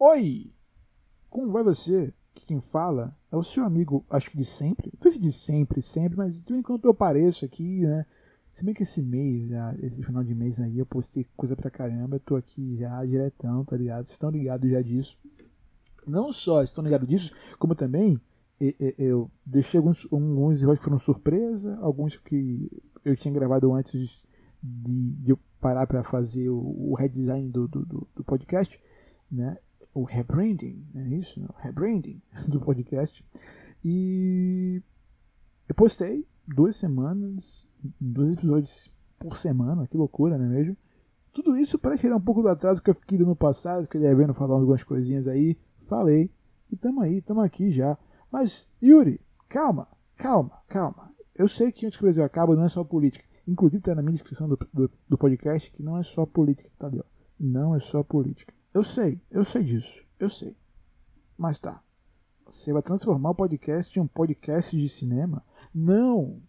Oi! Como vai você? Que quem fala é o seu amigo, acho que de sempre. Não sei se de sempre, sempre, mas de enquanto eu apareço aqui, né? Se bem que esse mês, já, esse final de mês aí, eu postei coisa pra caramba. Eu tô aqui já diretão, tá ligado? Vocês estão ligados já disso. Não só estão ligados disso, como também eu deixei alguns, alguns que foram surpresa, alguns que eu tinha gravado antes de, de eu parar para fazer o, o redesign do, do, do, podcast, né? O rebranding, é isso? O rebranding do podcast. E eu postei duas semanas, dois episódios por semana, que loucura, não é mesmo? Tudo isso para tirar um pouco do atraso que eu fiquei no passado, fiquei devendo falar algumas coisinhas aí, falei, e tamo aí, tamo aqui já. Mas, Yuri, calma, calma, calma. Eu sei que antes que o Brasil acaba não é só política. Inclusive tá na minha descrição do, do, do podcast que não é só política, tá ali, ó. Não é só política. Eu sei, eu sei disso, eu sei. Mas tá. Você vai transformar o podcast em um podcast de cinema? Não!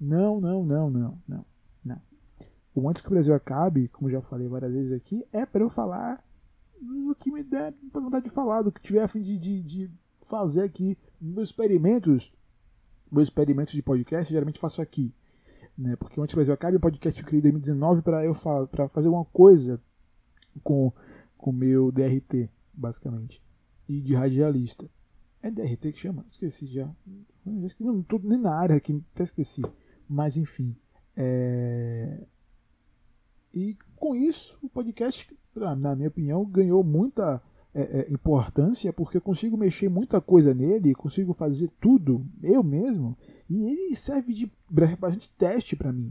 Não, não, não, não, não, não. O Antes que o Brasil acabe, como já falei várias vezes aqui, é para eu falar do que me der vontade de falar, do que tiver a fim de, de, de fazer aqui. Meus experimentos, meus experimentos de podcast, geralmente faço aqui. Né? Porque Antes que o Brasil acabe, o podcast eu criei em 2019 para eu para fazer uma coisa com com meu DRT, basicamente, e de radialista. É DRT que chama? Esqueci já. Não estou nem na área aqui, até esqueci. Mas enfim. É... E com isso, o podcast, na minha opinião, ganhou muita é, é, importância porque eu consigo mexer muita coisa nele, consigo fazer tudo eu mesmo. E ele serve de bastante teste para mim.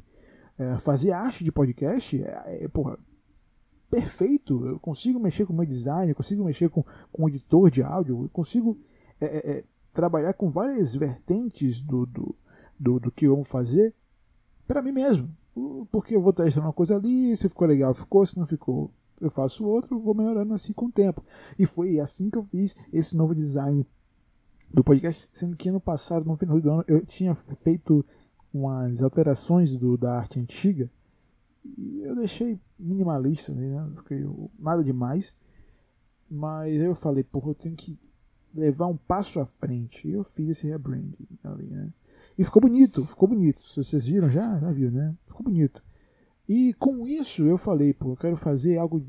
É, fazer arte de podcast é, é, porra, perfeito. Eu consigo mexer com o meu design, eu consigo mexer com, com o editor de áudio, eu consigo é, é, é, trabalhar com várias vertentes do, do, do, do que eu vou fazer para mim mesmo. Porque eu vou testando uma coisa ali, se ficou legal, ficou, se não ficou, eu faço outro, vou melhorando assim com o tempo. E foi assim que eu fiz esse novo design do podcast, sendo que ano passado, no final do ano, eu tinha feito umas alterações do, da arte antiga eu deixei minimalista, né? Porque eu, nada demais. Mas eu falei, porra, eu tenho que levar um passo à frente. E eu fiz esse rebranding ali, né? E ficou bonito, ficou bonito. Se vocês viram já, já viu, né? Ficou bonito. E com isso eu falei, pô, eu quero fazer algo,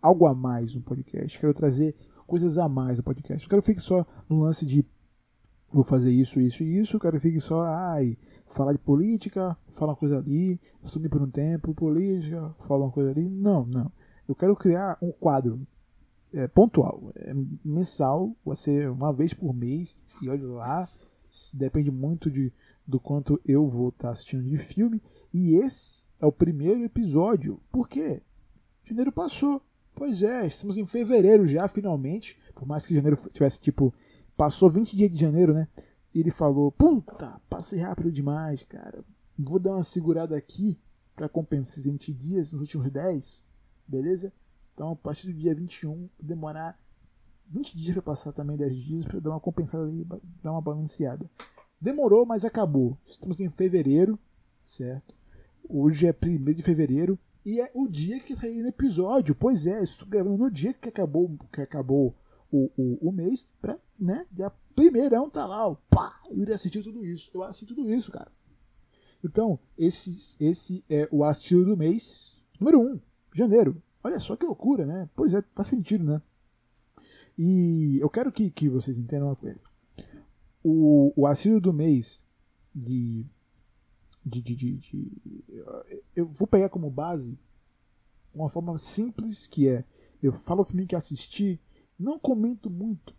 algo a mais no podcast. Quero trazer coisas a mais no podcast. Eu quero ficar só no lance de vou fazer isso, isso e isso, o cara fica só, ai, falar de política, falar uma coisa ali, sumir por um tempo, política, falar uma coisa ali. Não, não. Eu quero criar um quadro é, pontual, é, mensal, vai ser uma vez por mês, e olha lá, depende muito de, do quanto eu vou estar tá assistindo de filme, e esse é o primeiro episódio. Por quê? Janeiro passou. Pois é, estamos em fevereiro já, finalmente. Por mais que janeiro tivesse tipo Passou 20 dias de janeiro, né? E ele falou: Puta, passei rápido demais, cara. Vou dar uma segurada aqui para compensar esses 20 dias nos últimos 10, beleza? Então, a partir do dia 21, vou demorar 20 dias para passar também 10 dias para dar uma compensada aí, dar uma balanceada. Demorou, mas acabou. Estamos em fevereiro, certo? Hoje é 1 de fevereiro e é o dia que saiu no episódio. Pois é, estou gravando no dia que acabou, que acabou o, o, o mês pra, né, dia primeirão tá lá, ó, pá, Yuri assistiu tudo isso. Eu assisti tudo isso, cara. Então, esse, esse é o assistido do mês número 1, um, janeiro. Olha só que loucura, né? Pois é, faz sentido, né? E eu quero que, que vocês entendam uma coisa. O, o assistido do mês de, de, de, de, de. Eu vou pegar como base uma forma simples que é: eu falo o filme que assisti não comento muito,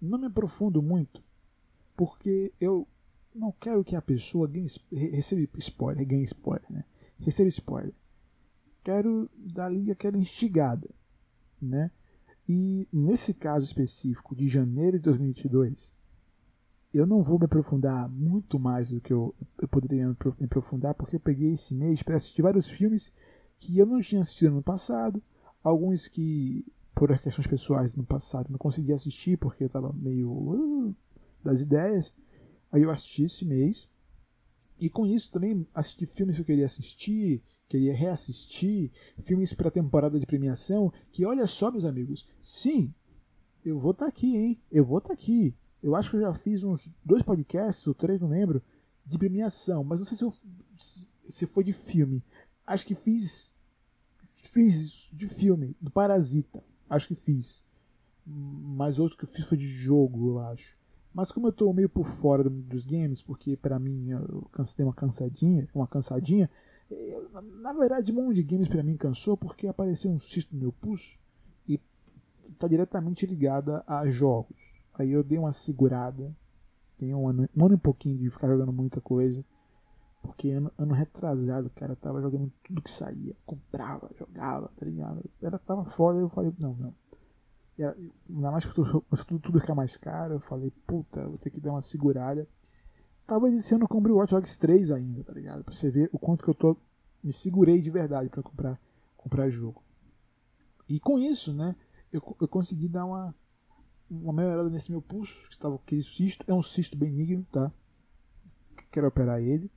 não me aprofundo muito, porque eu não quero que a pessoa ganhe, receba spoiler, ganhe spoiler, né? Receba spoiler. Quero dar aquela instigada, né? E nesse caso específico de janeiro de 2022, eu não vou me aprofundar muito mais do que eu, eu poderia me aprofundar, porque eu peguei esse mês para assistir vários filmes que eu não tinha assistido no passado, alguns que por questões pessoais no passado, não consegui assistir porque eu estava meio uh, das ideias. Aí eu assisti esse mês E com isso também assisti filmes que eu queria assistir, queria reassistir, filmes para temporada de premiação, que olha só, meus amigos, sim, eu vou estar tá aqui, hein? Eu vou estar tá aqui. Eu acho que eu já fiz uns dois podcasts, ou três, não lembro, de premiação, mas não sei se, eu, se foi de filme. Acho que fiz. Fiz de filme, do Parasita. Acho que fiz. Mas outro que eu fiz foi de jogo, eu acho. Mas como eu tô meio por fora dos games, porque para mim eu dei uma cansadinha, uma cansadinha, eu, na verdade, um monte de games para mim cansou porque apareceu um cisto no meu pulso e tá diretamente ligada a jogos. Aí eu dei uma segurada, tem um ano, um ano e pouquinho de ficar jogando muita coisa. Porque ano, ano retrasado, cara, eu tava jogando tudo que saía. Comprava, jogava, tá ligado? Era, tava foda, eu falei, não, não. E era, ainda mais que tudo, tudo, ficar mais caro, eu falei, puta, vou ter que dar uma segurada. Talvez esse ano eu compre o Watch Dogs 3 ainda, tá ligado? Pra você ver o quanto que eu tô. Me segurei de verdade para comprar, comprar jogo. E com isso, né, eu, eu consegui dar uma, uma melhorada nesse meu pulso, que estava aquele cisto. É um cisto benigno, tá? Quero operar ele.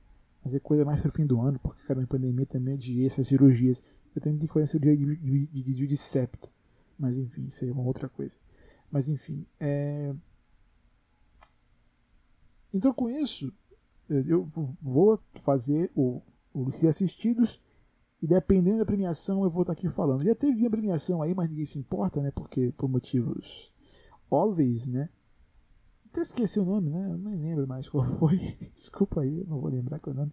É coisa mais pro fim do ano, porque cada pandemia também adiei essas cirurgias. Eu tenho que fazer cirurgia de, de, de desvio de septo. Mas enfim, isso aí é uma outra coisa. Mas enfim, é... Então com isso, eu vou fazer o, o assistidos e dependendo da premiação eu vou estar aqui falando. Já teve uma premiação aí, mas ninguém se importa, né? Porque por motivos óbvios, né? Até esqueci o nome, né? Eu nem lembro mais qual foi. Desculpa aí, não vou lembrar qual é o nome.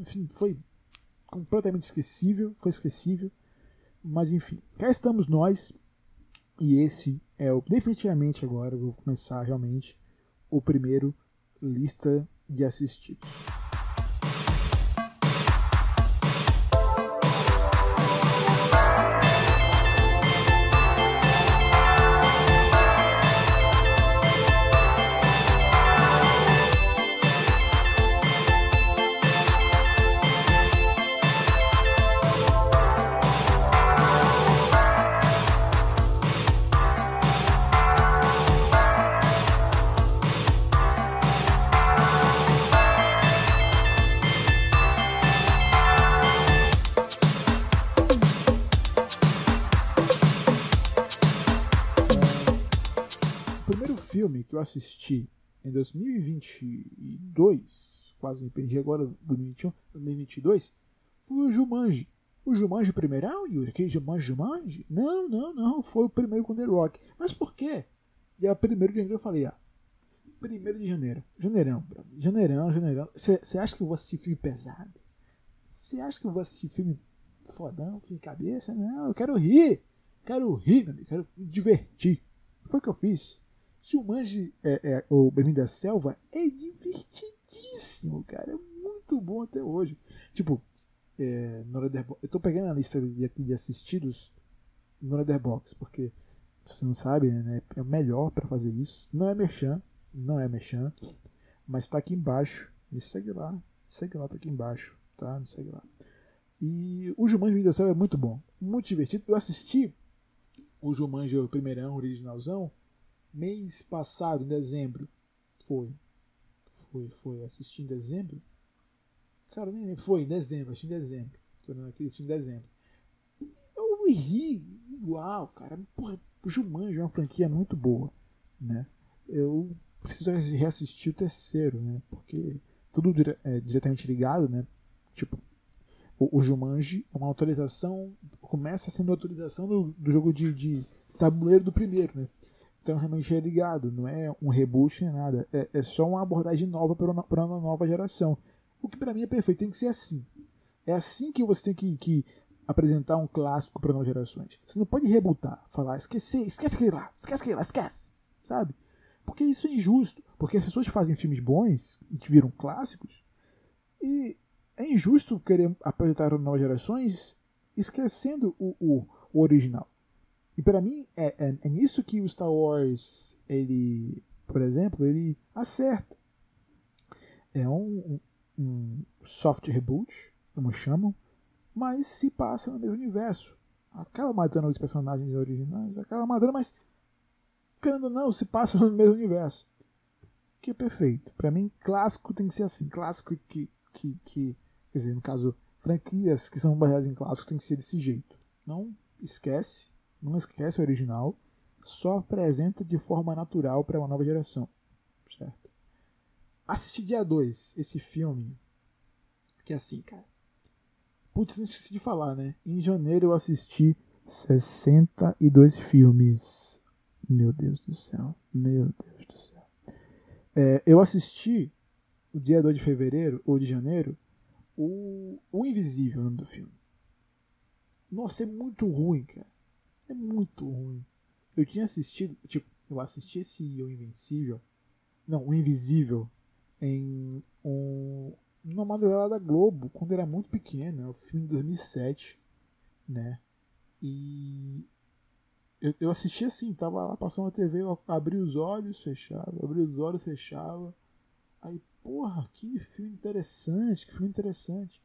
Enfim, foi completamente esquecível, foi esquecível. Mas enfim, cá estamos nós. E esse é o definitivamente agora, eu vou começar realmente o primeiro lista de assistidos. Assisti em 2022, quase me perdi agora, 2021, 2022, foi o Jumanji. O Jumanji primeirão, Yuri? Aquele Jumanji Jumanji? Não, não, não, foi o primeiro com The Rock. Mas por quê? E a primeiro de janeiro eu falei, ah, primeiro de janeiro, janeirão, janeirão, janeirão. Você acha que eu vou assistir filme pesado? Você acha que eu vou assistir filme fodão, filme cabeça? Não, eu quero rir. Quero rir, meu amigo, quero me divertir. Foi o que eu fiz. Jumanji, é, é, o Bem-vindo à Selva, é divertidíssimo, cara. É muito bom até hoje. Tipo, é, eu tô pegando a lista de, de assistidos no Letterboxd, porque você não sabe, né? É o melhor para fazer isso. Não é Merchan, não é Merchan, mas tá aqui embaixo. Me segue lá, segue lá, tá aqui embaixo, tá? Me segue lá. E o Jumanji à Selva é muito bom, muito divertido. Eu assisti o Jumanji, o primeirão, originalzão, mês passado, em dezembro. Foi. Foi, foi. Assisti em dezembro? Cara, nem lembro. Foi em dezembro, assisti em dezembro. Tô vendo aqui, assisti em dezembro. Eu ri igual, cara. Porra, o Jumanji é uma franquia muito boa, né? Eu preciso reassistir o terceiro, né? Porque tudo é diretamente ligado, né? Tipo, o, o Jumanji é uma autorização, começa sendo a autorização do, do jogo de, de tabuleiro do primeiro, né? Então realmente é ligado, não é um reboot nem nada. É, é só uma abordagem nova para uma, nova geração. O que para mim é perfeito, tem que ser assim. É assim que você tem que, que apresentar um clássico para novas gerações. Você não pode rebutar, falar, esquecer, esquece aquele lá, esquece aquele lá, esquece. Sabe? Porque isso é injusto. Porque as pessoas fazem filmes bons, que viram clássicos, e é injusto querer apresentar novas gerações esquecendo o, o, o original. E para mim é, é, é, nisso que o Star Wars, ele, por exemplo, ele acerta. É um, um, soft reboot, como chamam, mas se passa no mesmo universo. Acaba matando os personagens originais, acaba matando, mas querendo ou não, se passa no mesmo universo. que é perfeito. Para mim, clássico tem que ser assim. Clássico que, que, que. Quer dizer, no caso, franquias que são baseadas em clássico tem que ser desse jeito. Não esquece, não esquece o original, só apresenta de forma natural para uma nova geração. Certo? Assisti dia 2 esse filme, que é assim, cara. Putz, não esqueci de falar, né? Em janeiro eu assisti 62 filmes. Meu Deus do céu. Meu Deus do céu. É, eu assisti o dia 2 de fevereiro ou de janeiro o, o Invisível, o nome do filme. Nossa, é muito ruim, cara. É muito ruim. Eu tinha assistido, tipo, eu assisti esse O Invencível, não, O Invisível, em um, uma madrugada da Globo, quando era muito pequeno, é o filme de 2007, né? E eu, eu assisti assim, tava lá passando na TV, eu abri os olhos, fechava, abri os olhos, fechava. Aí, porra, que filme interessante, que filme interessante.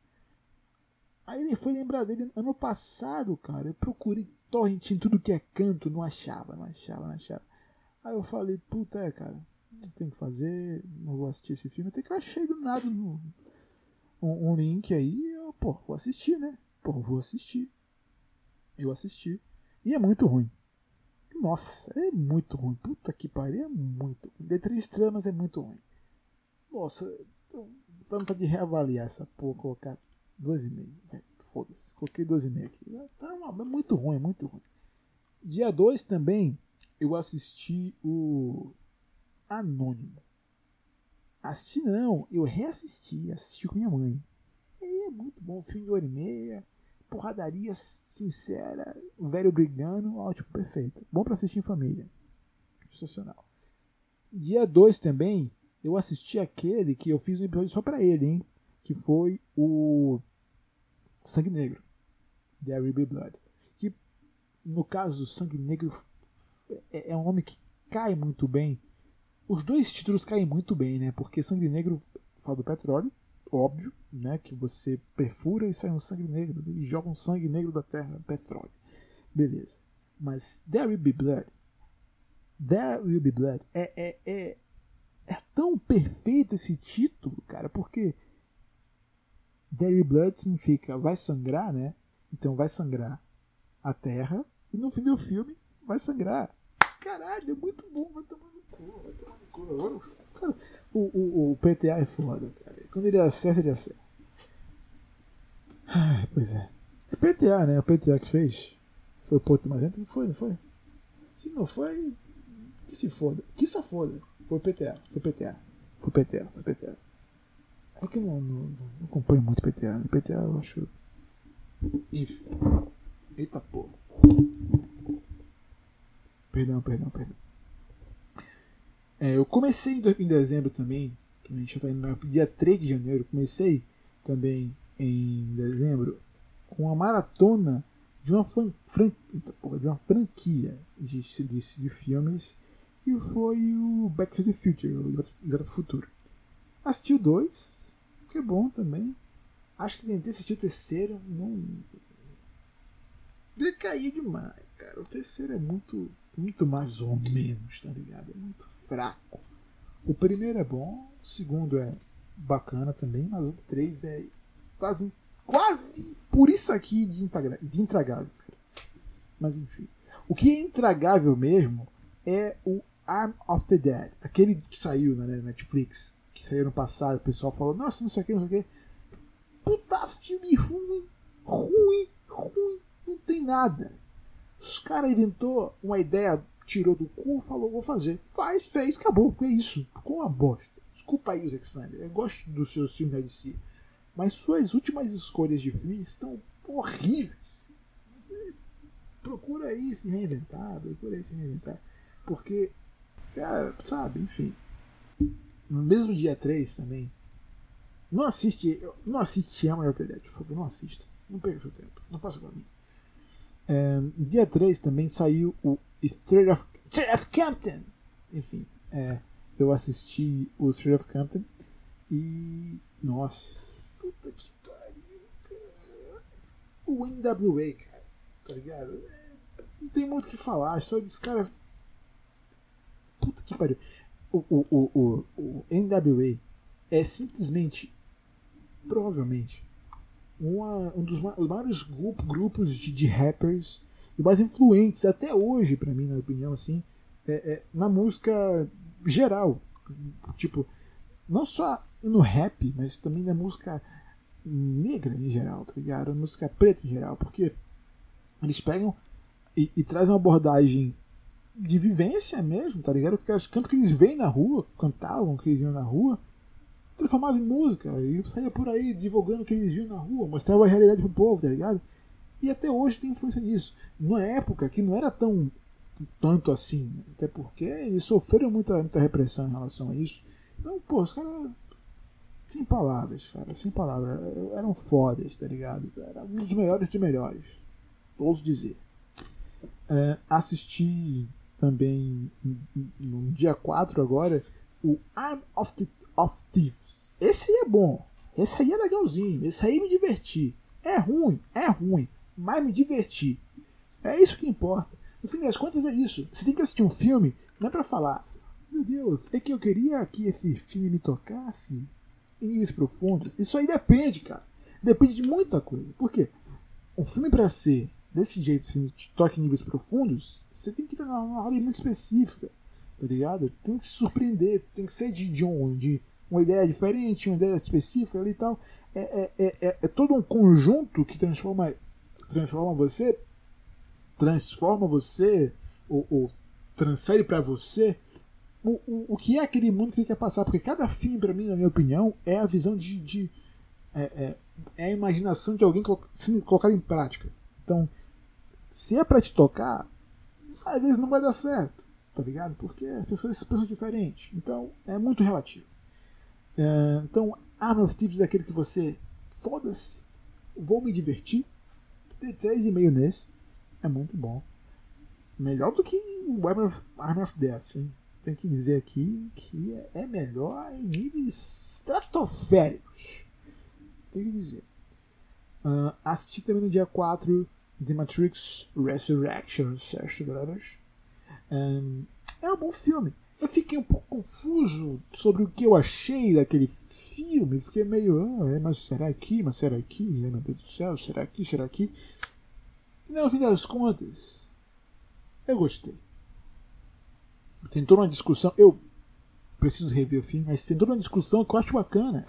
Aí ele foi lembrar dele ano passado, cara. Eu procurei torrent em tudo que é canto, não achava, não achava, não achava. Aí eu falei, puta, é, cara, não tem que fazer, não vou assistir esse filme. Até que eu achei do nada no, um, um, link aí, eu, pô, vou assistir, né? Pô, vou assistir. Eu assisti. E é muito ruim. Nossa, é muito ruim. Puta que pariu, é muito ruim. De três tramas é muito ruim. Nossa, dando de reavaliar essa porra, colocar duas e meio. Foda-se, coloquei meio aqui. Tá uma, é muito ruim, é muito ruim. Dia 2 também eu assisti o Anônimo. Assisti não, eu reassisti, assisti com minha mãe. E é muito bom, filme de hora e meia, porradaria sincera, velho brigando, ótimo, perfeito. Bom para assistir em família. Sensacional. Dia 2 também, eu assisti aquele que eu fiz um episódio só para ele, hein? Que foi o Sangue Negro. The Ruby Blood. Que, no caso, Sangue Negro é, é um nome que cai muito bem os dois títulos caem muito bem, né? Porque Sangue Negro fala do petróleo, óbvio, né? Que você perfura e sai um sangue negro, e joga um sangue negro da terra, petróleo. Beleza. Mas There Will Be Blood, There Will Be Blood é, é, é, é tão perfeito esse título, cara, porque Be Blood significa vai sangrar, né? Então vai sangrar a terra, e no fim do filme vai sangrar. Caralho, é muito bom, vai tomar o, o, o PTA é foda, cara. Quando ele acerta, ele acerta. Ai, pois é. É PTA, né? O PTA que fez. Foi o Porto mais Não foi, não foi? Se não foi, que se foda. Que se foda. Foi PTA. Foi PTA. Foi PTA. Foi PTA. É que não, não, não acompanho muito PTA. Né? PTA eu acho. Enfim. Eita porra. Perdão, perdão, perdão. É, eu comecei em dezembro também, a gente já está indo no dia 3 de janeiro, comecei também em dezembro com uma maratona de uma, fran, fran, de uma franquia de, de, de filmes que foi o Back to the Future, o Volta para o Futuro. Assisti o 2, que é bom também. Acho que tentei assistir o terceiro, não. Decaiu demais, cara. O terceiro é muito muito mais ou menos, tá ligado? É muito fraco. O primeiro é bom, o segundo é bacana também, mas o três é quase, quase por isso aqui de, de intragável. Cara. Mas enfim. O que é intragável mesmo é o Arm of the Dead, aquele que saiu na Netflix, que saiu no passado, o pessoal falou, nossa, não sei o que, não sei o que. Puta filme ruim, ruim, ruim, não tem nada. Os caras inventou uma ideia, tirou do cu, falou, vou fazer. Faz, fez, acabou. É isso. Ficou uma bosta. Desculpa aí, Zack Snyder. Eu gosto dos seus filmes da DC. Mas suas últimas escolhas de filme estão horríveis. Procura aí se reinventar, procura aí se reinventar. Porque, cara, sabe, enfim. No mesmo dia 3 também. Não assiste. Não assiste Ama Dead, por favor, não assista. Não perca seu tempo. Não faça pra mim. É, dia 3 também saiu o Straight of, Straight of Campton. Enfim, é, eu assisti o Straight of Campton e. Nossa, puta que pariu, cara. O NWA, cara, tá ligado? É, não tem muito o que falar. A história desse cara. Puta que pariu. O, o, o, o, NWA é simplesmente, provavelmente, uma, um dos maiores grupo, grupos de, de rappers e mais influentes até hoje, para mim, na opinião, assim, é, é, na música geral. Tipo, não só no rap, mas também na música negra em geral, tá ligado? Na música preta em geral, porque eles pegam e, e trazem uma abordagem de vivência mesmo, tá ligado? Canto que eles veem na rua, cantavam que eles viam na rua, transformava em música e saía por aí divulgando o que eles viam na rua, mostrava a realidade pro povo, tá ligado? E até hoje tem influência nisso. Numa época que não era tão tanto assim, até porque eles sofreram muita, muita repressão em relação a isso. Então, pô, os caras. Sem palavras, cara, sem palavras. Eram fodas, tá ligado? Era um dos melhores dos melhores. Ouso dizer. É, assisti também no dia 4 agora o Arm of, the, of Thieves. Esse aí é bom. Esse aí é legalzinho. Esse aí me diverti. É ruim, é ruim, mas me diverti. É isso que importa. No fim das contas é isso. Você tem que assistir um filme, não é pra falar, meu Deus, é que eu queria que esse filme me tocasse em níveis profundos. Isso aí depende, cara. Depende de muita coisa. Por quê? Um filme para ser desse jeito, se te toque em níveis profundos, você tem que estar numa área muito específica, tá ligado? Tem que se surpreender, tem que ser de, de, de uma ideia diferente, uma ideia específica ali e tal. É, é, é, é, é todo um conjunto que transforma, transforma você, transforma você, ou, ou transfere para você o, o, o que é aquele mundo que ele quer passar. Porque cada filme, para mim, na minha opinião, é a visão de. de é, é, é, a imaginação de alguém se colocar em prática. Então, se é pra te tocar, às vezes não vai dar certo, tá ligado? Porque as pessoas pensam diferente. Então, é muito relativo. É, então, Arm of Thieves é aquele que você. Foda-se, vou me divertir. Tem 3,5 nesse. É muito bom. Melhor do que o Arm of, Arm of Death, hein? Tem que dizer aqui que é melhor em níveis estratosféricos. Tem que dizer. Uh, assisti também no dia 4 The Matrix Resurrections. Um, é um bom filme. Eu fiquei um pouco confuso sobre o que eu achei daquele filme. Fiquei meio, ah, mas será aqui? Mas será aqui? Meu Deus do céu, será aqui? Será aqui? E no fim das contas, eu gostei. Tem toda uma discussão. Eu preciso rever o filme, mas tem toda uma discussão que eu acho bacana.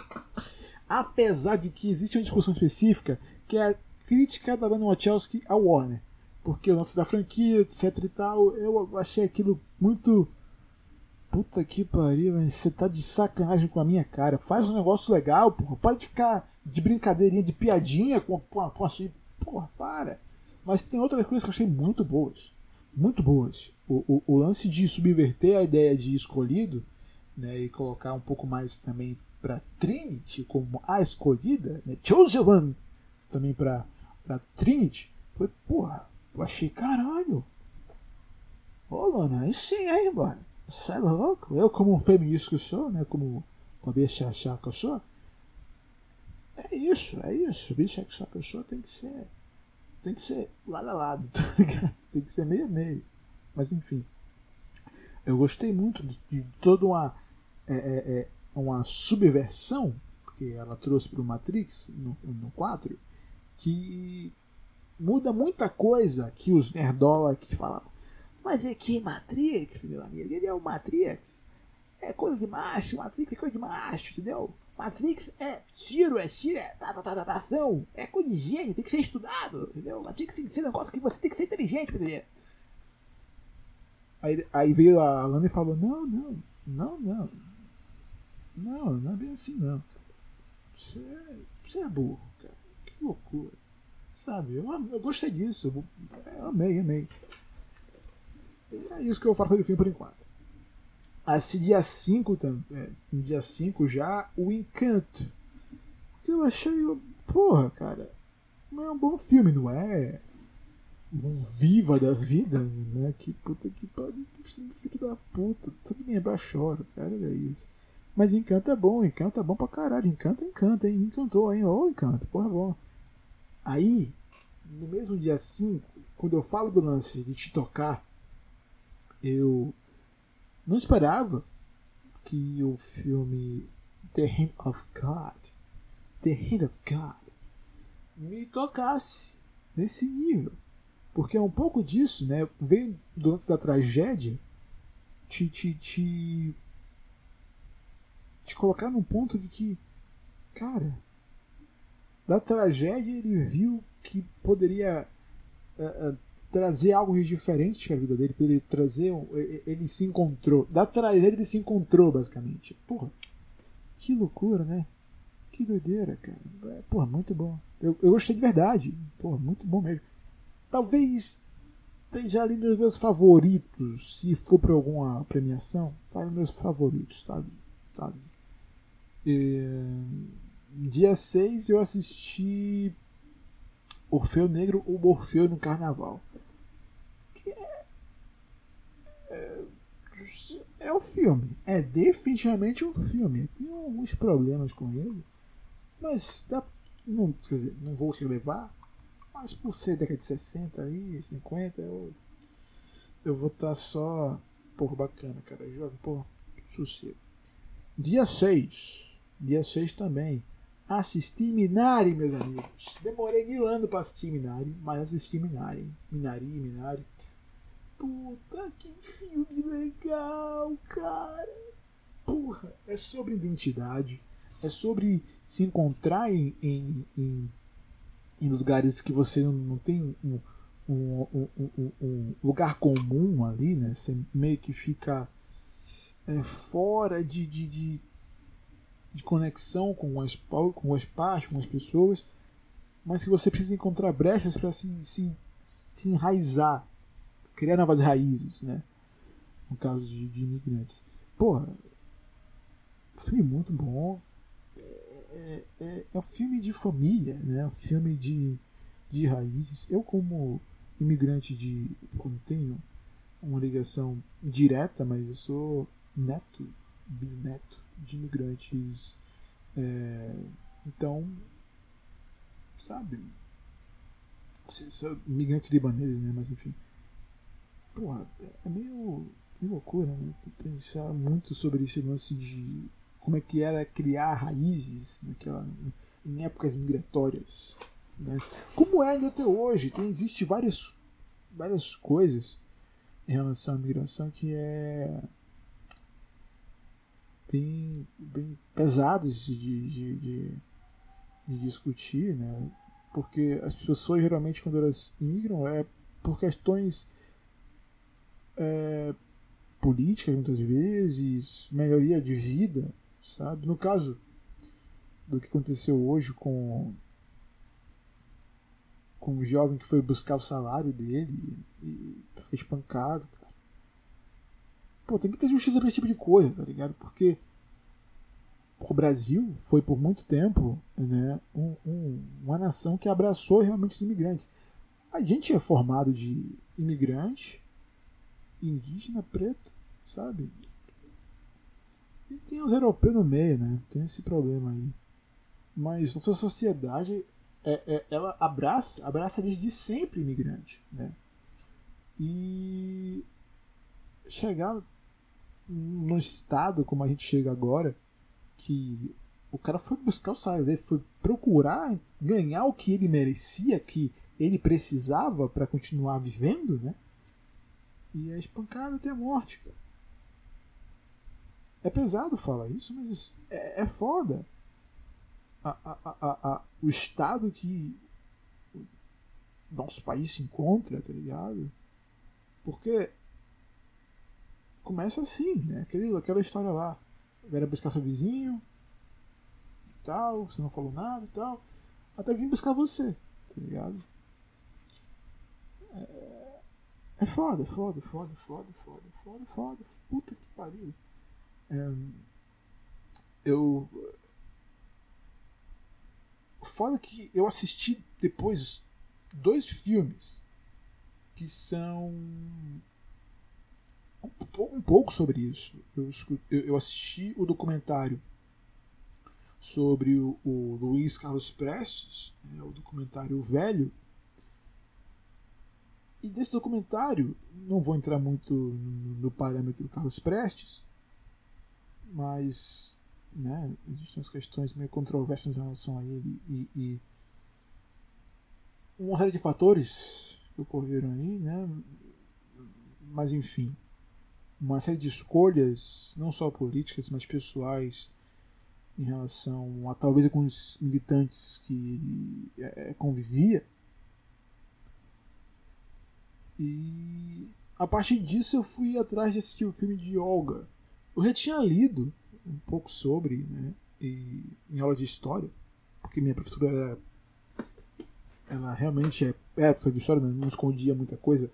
Apesar de que existe uma discussão específica que é crítica da Lana Wachowski ao Warner. Porque o lance da franquia, etc e tal, eu achei aquilo muito. Puta que pariu, você tá de sacanagem com a minha cara. Faz um negócio legal, porra. Pode ficar de brincadeirinha, de piadinha com, com, com assim. Porra, para. Mas tem outras coisas que eu achei muito boas. Muito boas. O, o, o lance de subverter a ideia de escolhido né, e colocar um pouco mais também para Trinity como a escolhida, né, Chosen One, também para pra Trinity, foi, porra, eu achei caralho. Ô, mano, aí sim, aí, mano. Você é louco? Eu, como um feminista que eu sou, né? Como o bicho achar que eu sou. É isso, é isso. O bicho achar que eu sou tem que ser. Tem que ser lado a lado, tá ligado? Tem que ser meio a meio. Mas enfim. Eu gostei muito de, de toda uma. É, é, é, uma subversão que ela trouxe para o Matrix no, no 4 que muda muita coisa que os nerdola que falavam. Mas é que Matrix, meu amigo, ele é o Matrix. É coisa de macho, Matrix é coisa de macho, entendeu? Matrix é tiro, é tiro, é ação, é coisa de gênio, tem que ser estudado, entendeu? Matrix tem que ser um negócio que você tem que ser inteligente pra entender. Aí, aí veio a Lana e falou, não, não, não, não. Não, não é bem assim não. Você é, você é burro, que loucura. Sabe? Eu, eu gostei disso. Eu amei, amei. E é isso que eu faço do filme por enquanto. Assim, dia 5 é, no dia 5 já, o Encanto. Que eu achei. Porra, cara. Não é um bom filme, não é? Viva da vida, né? Que puta que pariu. Filho da puta. Tudo lembrar chora, cara. É isso. Mas Encanto é bom, Encanto é bom pra caralho. Encanto, encanta, hein? Me encantou, hein? Ô, oh, Encanto, porra, é bom. Aí, no mesmo dia 5, quando eu falo do lance de te tocar, eu não esperava que o filme The Hand of God, The Hand of God, me tocasse nesse nível. Porque é um pouco disso, né? Vem do antes da tragédia te, te, te, te colocar num ponto de que, cara, da tragédia ele viu que poderia uh, uh, trazer algo diferente para a vida dele, ele trazer, ele se encontrou, da tragédia ele se encontrou basicamente. Porra, que loucura, né? Que doideira, cara. É, porra, muito bom. Eu, eu gostei de verdade. Porra, muito bom mesmo. Talvez esteja ali nos meus favoritos. Se for para alguma premiação, tá nos meus favoritos. Tá ali. Tá ali. É... Dia 6 eu assisti Orfeu Negro ou Orfeu no Carnaval. Que é. É, é um filme. É definitivamente um filme. Tem alguns problemas com ele. Mas dá, não, quer dizer, não vou relevar. Mas por ser década de 60 aí, 50, eu, eu vou estar tá só. Porra, bacana, cara. Jogo, pô, sossego. Dia 6. Dia 6 também. Assisti Minari, meus amigos. Demorei mil anos para assistir Minari, mas assisti Minari. Minari, Minari. Puta que filme legal, cara. Porra, é sobre identidade é sobre se encontrar em, em, em, em lugares que você não tem um, um, um, um, lugar comum ali, né? Você meio que fica é, fora de, de, de, de, conexão com as, com as partes, com as pessoas, mas que você precisa encontrar brechas para se, se, se enraizar, criar novas raízes, né? No caso de, de imigrantes. Porra, filme muito bom é, é, é um filme de família, né? um filme de, de raízes. Eu, como imigrante de. como tenho uma ligação direta, mas eu sou neto, bisneto de imigrantes. É, então, sabe? Sou imigrante libanês, né? Mas enfim. Porra, é meio, meio loucura, né? Pensar muito sobre esse lance de como é que era criar raízes naquela, em épocas migratórias. Né? Como é até hoje, tem, existe várias, várias coisas em relação à migração que é bem, bem pesadas de, de, de, de discutir, né? porque as pessoas geralmente quando elas imigram é por questões é, políticas muitas vezes, melhoria de vida, sabe? No caso do que aconteceu hoje com com o jovem que foi buscar o salário dele e, foi espancado. Pô, tem que ter justiça pra esse tipo de coisa, tá ligado? Porque o Brasil foi por muito tempo né, um, um, uma nação que abraçou realmente os imigrantes. A gente é formado de imigrante, indígena, preto, sabe? E tem os europeus no meio, né? Tem esse problema aí. Mas nossa sociedade, é, é, ela abraça, abraça desde sempre imigrante, né? E chegar no estado como a gente chega agora, que o cara foi buscar o salário dele, foi procurar ganhar o que ele merecia, que ele precisava para continuar vivendo, né? E é espancado até a morte, cara. É pesado falar isso, mas é, é foda. A, a, a, o estado que nosso país se encontra, tá ligado? Porque começa assim, né? Aquele, aquela história lá. Era buscar seu vizinho, tal, você não falou nada e tal. Até vir buscar você, tá ligado? É, é foda, foda, foda, foda, foda, foda, foda. Puta que pariu. É, eu. Foda que eu assisti depois dois filmes que são um, pouco sobre isso. Eu, eu assisti o documentário sobre o, o Luiz Carlos Prestes, é, o documentário Velho. E desse documentário, não vou entrar muito no, no parâmetro do Carlos Prestes, mas né, existem as questões meio controversas em relação a ele e, e uma série de fatores que ocorreram aí, né? Mas enfim, uma série de escolhas, não só políticas, mas pessoais, em relação a talvez alguns militantes que ele é, convivia. E a partir disso eu fui atrás de assistir o filme de Olga. Eu já tinha lido um pouco sobre, né, e, em aula de história, porque minha professora era, ela realmente é, é professora de história, não escondia muita coisa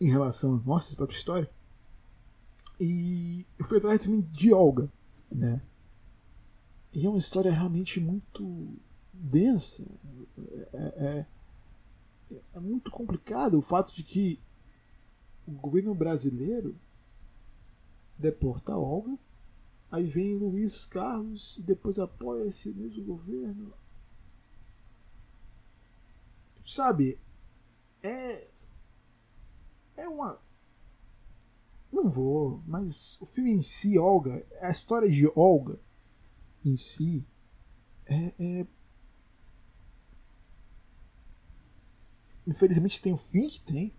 em relação à nossa própria história. E eu fui atrás filme de Olga, né? E é uma história realmente muito densa. É, é, é muito complicado o fato de que o governo brasileiro deporta a Olga, aí vem Luiz Carlos e depois apoia esse mesmo governo. Sabe, é. É uma. Não vou, mas o filme em si, Olga, a história de Olga em si, é, é infelizmente tem o fim que tem,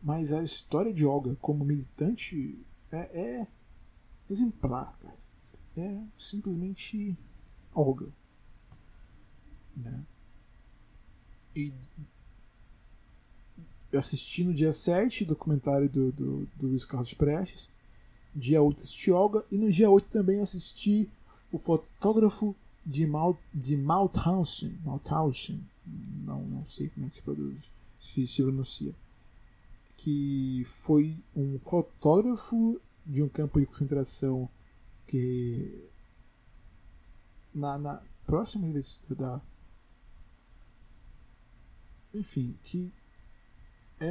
mas a história de Olga como militante é, é exemplar, cara. É simplesmente Olga. Né? E eu assisti no dia 7 o documentário do, do, do Luiz Carlos Prestes. Dia 8 assisti Olga. E no dia 8 também assisti o fotógrafo de, Mal, de Mauthausen. Mauthausen. Não, não sei como é que se produz. Se, se pronuncia que foi um fotógrafo de um campo de concentração que na, na próxima da enfim que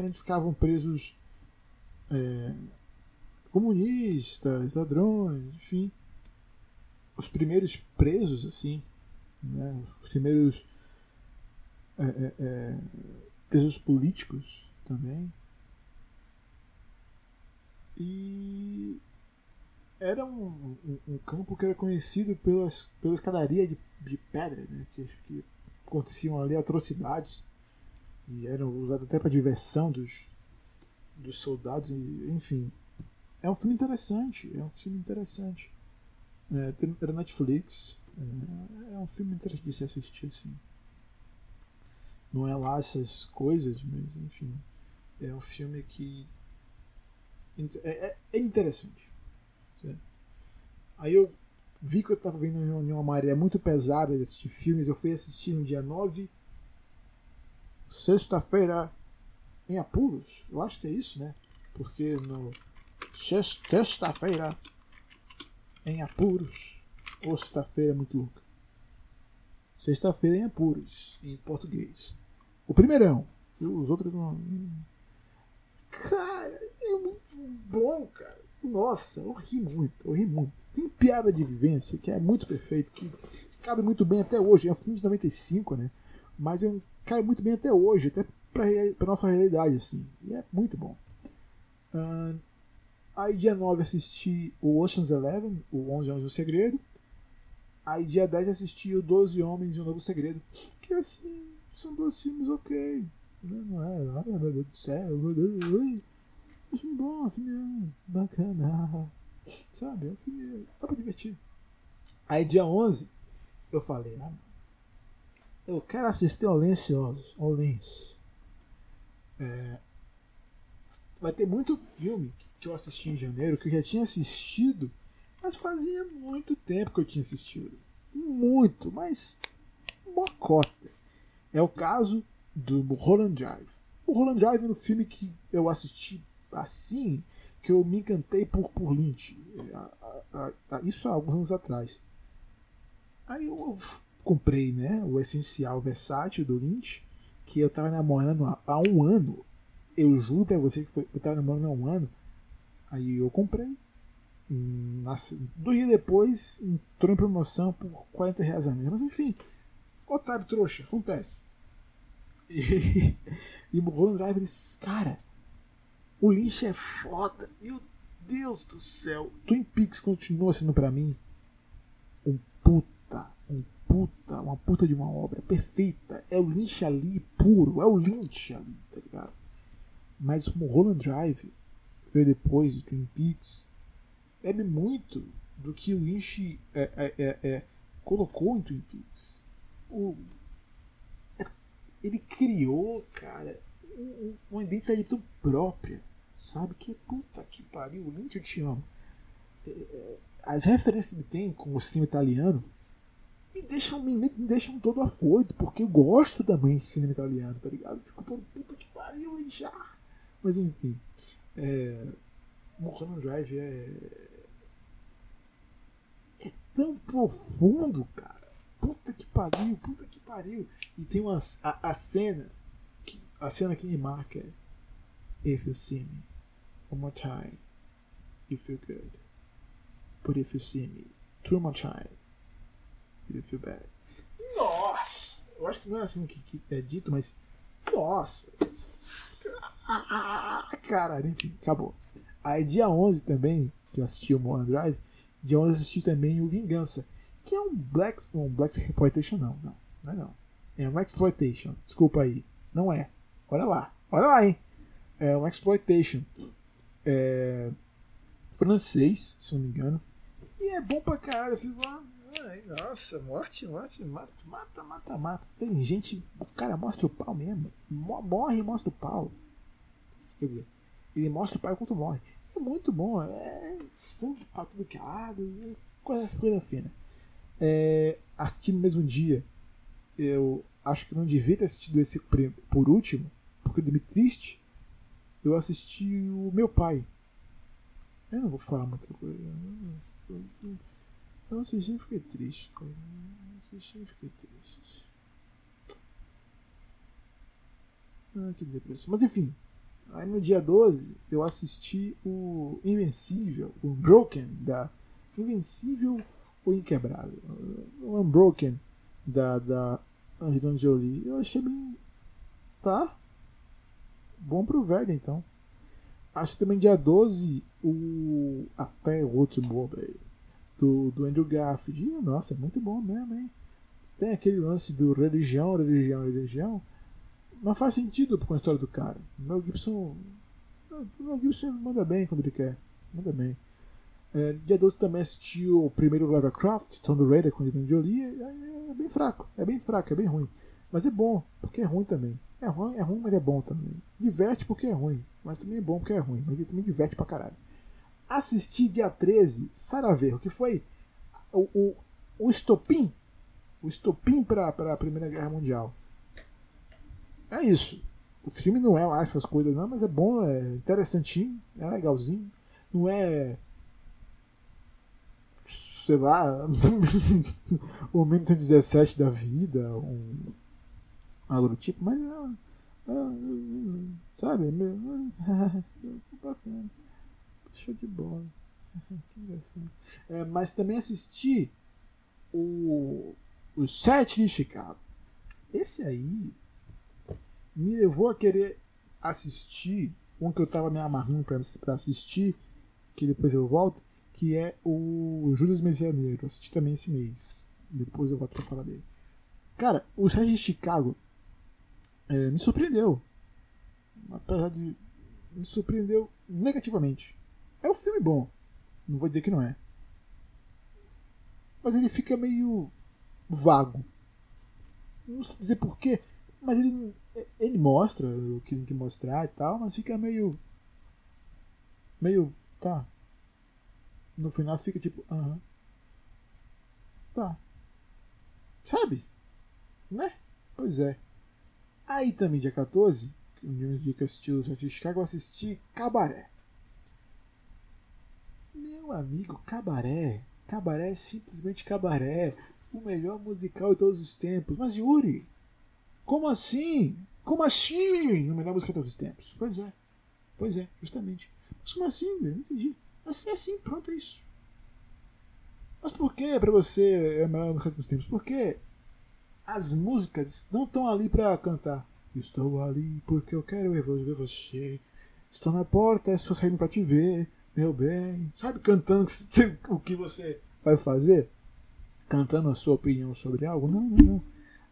onde ficavam presos é, comunistas ladrões enfim os primeiros presos assim né, os primeiros é, é, é presos políticos também e era um, um, um, campo que era conhecido pelas, pela escadaria de, de pedra, né? que, que aconteciam ali atrocidades e eram usadas até para diversão dos, dos soldados, e, enfim. É um filme interessante, é um filme interessante. É, era Netflix, é, é, um filme interessante de se assistir assim. Não é lá essas coisas, mas enfim. É um filme que é, é, é interessante. Certo? Aí eu vi que eu estava vendo uma maré muito pesada de filmes. Eu fui assistir no dia 9, sexta-feira, em apuros. Eu acho que é isso, né? Porque no sexta-feira, em apuros. Ou sexta-feira é muito louca. Sexta-feira em apuros, em português. O primeirão. Os outros não. Cara, é muito bom, cara. Nossa, eu ri muito, eu ri muito. Tem piada de vivência que é muito perfeito, que cabe muito bem até hoje. É um filme de 95, né? Mas é um, cai muito bem até hoje, até pra, nossa realidade, assim. E é muito bom. Uh, aí dia 9 assisti o Ocean's Eleven, o 11 Homens e o Segredo. Aí dia 10 assisti o 12 Homens e o Novo Segredo. Que assim, são dois filmes ok. Não é, ai meu Deus do céu, meu Deus. É um filme bom, um filme bacana. Sabe? É um filme. dá pra divertir. Aí dia 11, eu falei, ah, eu quero assistir ao Lenciosos, ao Lens. É, vai ter muito filme que eu assisti em janeiro que eu já tinha assistido, mas fazia muito tempo que eu tinha assistido. Muito, mas uma cota. É o caso do Roland Drive. O Roland Drive é um filme que eu assisti assim que eu me encantei por, por Lynch. É, isso há alguns anos atrás. Aí eu comprei né, o essencial versátil do Lynch, que eu tava namorando há, há um ano. Eu juro pra você que foi, eu tava namorando há um ano. Aí eu comprei. Dois dias depois entrou em promoção por 40 reais a menos. Mas enfim, otário trouxa, acontece. E, e o Mulholland Drive, eles, cara, o Lynch é foda. Meu Deus do céu. Twin Peaks continua sendo para mim puta, uma puta de uma obra perfeita. É o Lynch ali puro, é o Lynch ali, tá ligado? Mas o Mulholland Drive veio depois de Twin Peaks bebe muito do que o Lynch é, é, é, é colocou em Twin Peaks. O, é, ele criou, cara, uma identidade tão própria, sabe? Que puta que pariu, Lynch, eu te amo. É, é, as referências que ele tem com o cinema italiano me deixam, me, me deixam todo afoito, porque eu gosto também de cinema italiano, tá ligado? fico todo puta que pariu, já. Mas enfim. É, Mulholland Drive é. É tão profundo, cara. Puta que pariu, puta que pariu. E tem uma, a, a cena. Que, a cena que me marca é. If you see me one more time, you feel good. But if you see me two more time, you feel bad. Nossa! Eu acho que não é assim que, que é dito, mas. Nossa! Ah, cara, enfim, acabou. Aí dia 11 também, que eu assisti o Mulholland Drive, dia 11 eu assisti também o Vingança, que é um Black, um Black Exploitation, não, não, não é não. É um Exploitation, desculpa aí, não é. Olha lá, olha lá, hein. É um Exploitation. É, francês, se não me engano. E é bom pra caralho, eu fico lá, Ai, nossa, morte, morte, mata, mata, mata. Tem gente, o cara mostra o pau mesmo. Morre e mostra o pau. Quer dizer, ele mostra o pai enquanto morre. É muito bom, é sangue pra tudo que é lado, é coisa, coisa fina. É, assisti no mesmo dia, eu acho que não devia ter assistido esse por último, porque eu dormi triste. Eu assisti o meu pai. Eu não vou falar muita coisa. Eu assisti e fiquei triste, cara. Eu assisti e fiquei triste. Ah, que depressão. Mas enfim, Aí no dia 12 eu assisti o Invencível, o Broken da Invencível ou Inquebrável, o Unbroken da, da Angelina Jolie. Eu achei bem. tá? Bom pro velho então. Acho também dia 12 o Até o Último do, do Andrew Garfield. Nossa, é muito bom mesmo, hein? Tem aquele lance do religião, religião, religião não faz sentido com a história do cara. O Mel Gibson. O Mel Gibson manda bem quando ele quer. Manda bem. É, dia 12 também assistiu o primeiro Lara Croft, Tomb Raider com Angelina Jolie. É, é, bem fraco, é bem fraco, é bem ruim. Mas é bom, porque é ruim também. É ruim, é ruim, mas é bom também. Diverte porque é ruim, mas também é bom porque é ruim. Mas ele também diverte pra caralho. Assisti dia 13, Sarajevo, que foi o, o, o estopim. O estopim para a Primeira Guerra Mundial. É isso. O filme não é lá essas coisas, não, mas é bom, é interessantinho, é legalzinho. Não é. Sei lá. o momento 17 da vida, um, algo tipo, mas é. é sabe? É meio, é, bacana. Show de bola. que engraçado. É, mas também assisti o, o set de Chicago. Esse aí me levou a querer assistir um que eu tava me amarrando para assistir, que depois eu volto, que é o Judas Messias Assisti também esse mês. Depois eu volto pra falar dele. Cara, o Sérgio de Chicago é, me surpreendeu. Apesar de. Me surpreendeu negativamente. É um filme bom. Não vou dizer que não é. Mas ele fica meio vago. Não sei dizer porquê, mas ele ele mostra o que tem que mostrar e tal, mas fica meio. meio. tá. No final fica tipo, aham. Uh -huh. Tá. Sabe? Né? Pois é. Aí também, dia 14, um dia que eu assisti o Sete Chicago, eu assisti Cabaré. Meu amigo, Cabaré. Cabaré é simplesmente Cabaré. O melhor musical de todos os tempos. Mas Yuri, como assim? Como assim? A melhor música de todos os tempos. Pois é. Pois é, justamente. Mas como assim, velho? Não entendi. Assim, assim, pronto, é isso. Mas por que pra você é a melhor todos os tempos? Porque as músicas não estão ali pra cantar. Estou ali porque eu quero ver você. Estou na porta, estou saindo pra te ver. Meu bem, sabe, cantando o que você vai fazer? Cantando a sua opinião sobre algo? Não, não, não.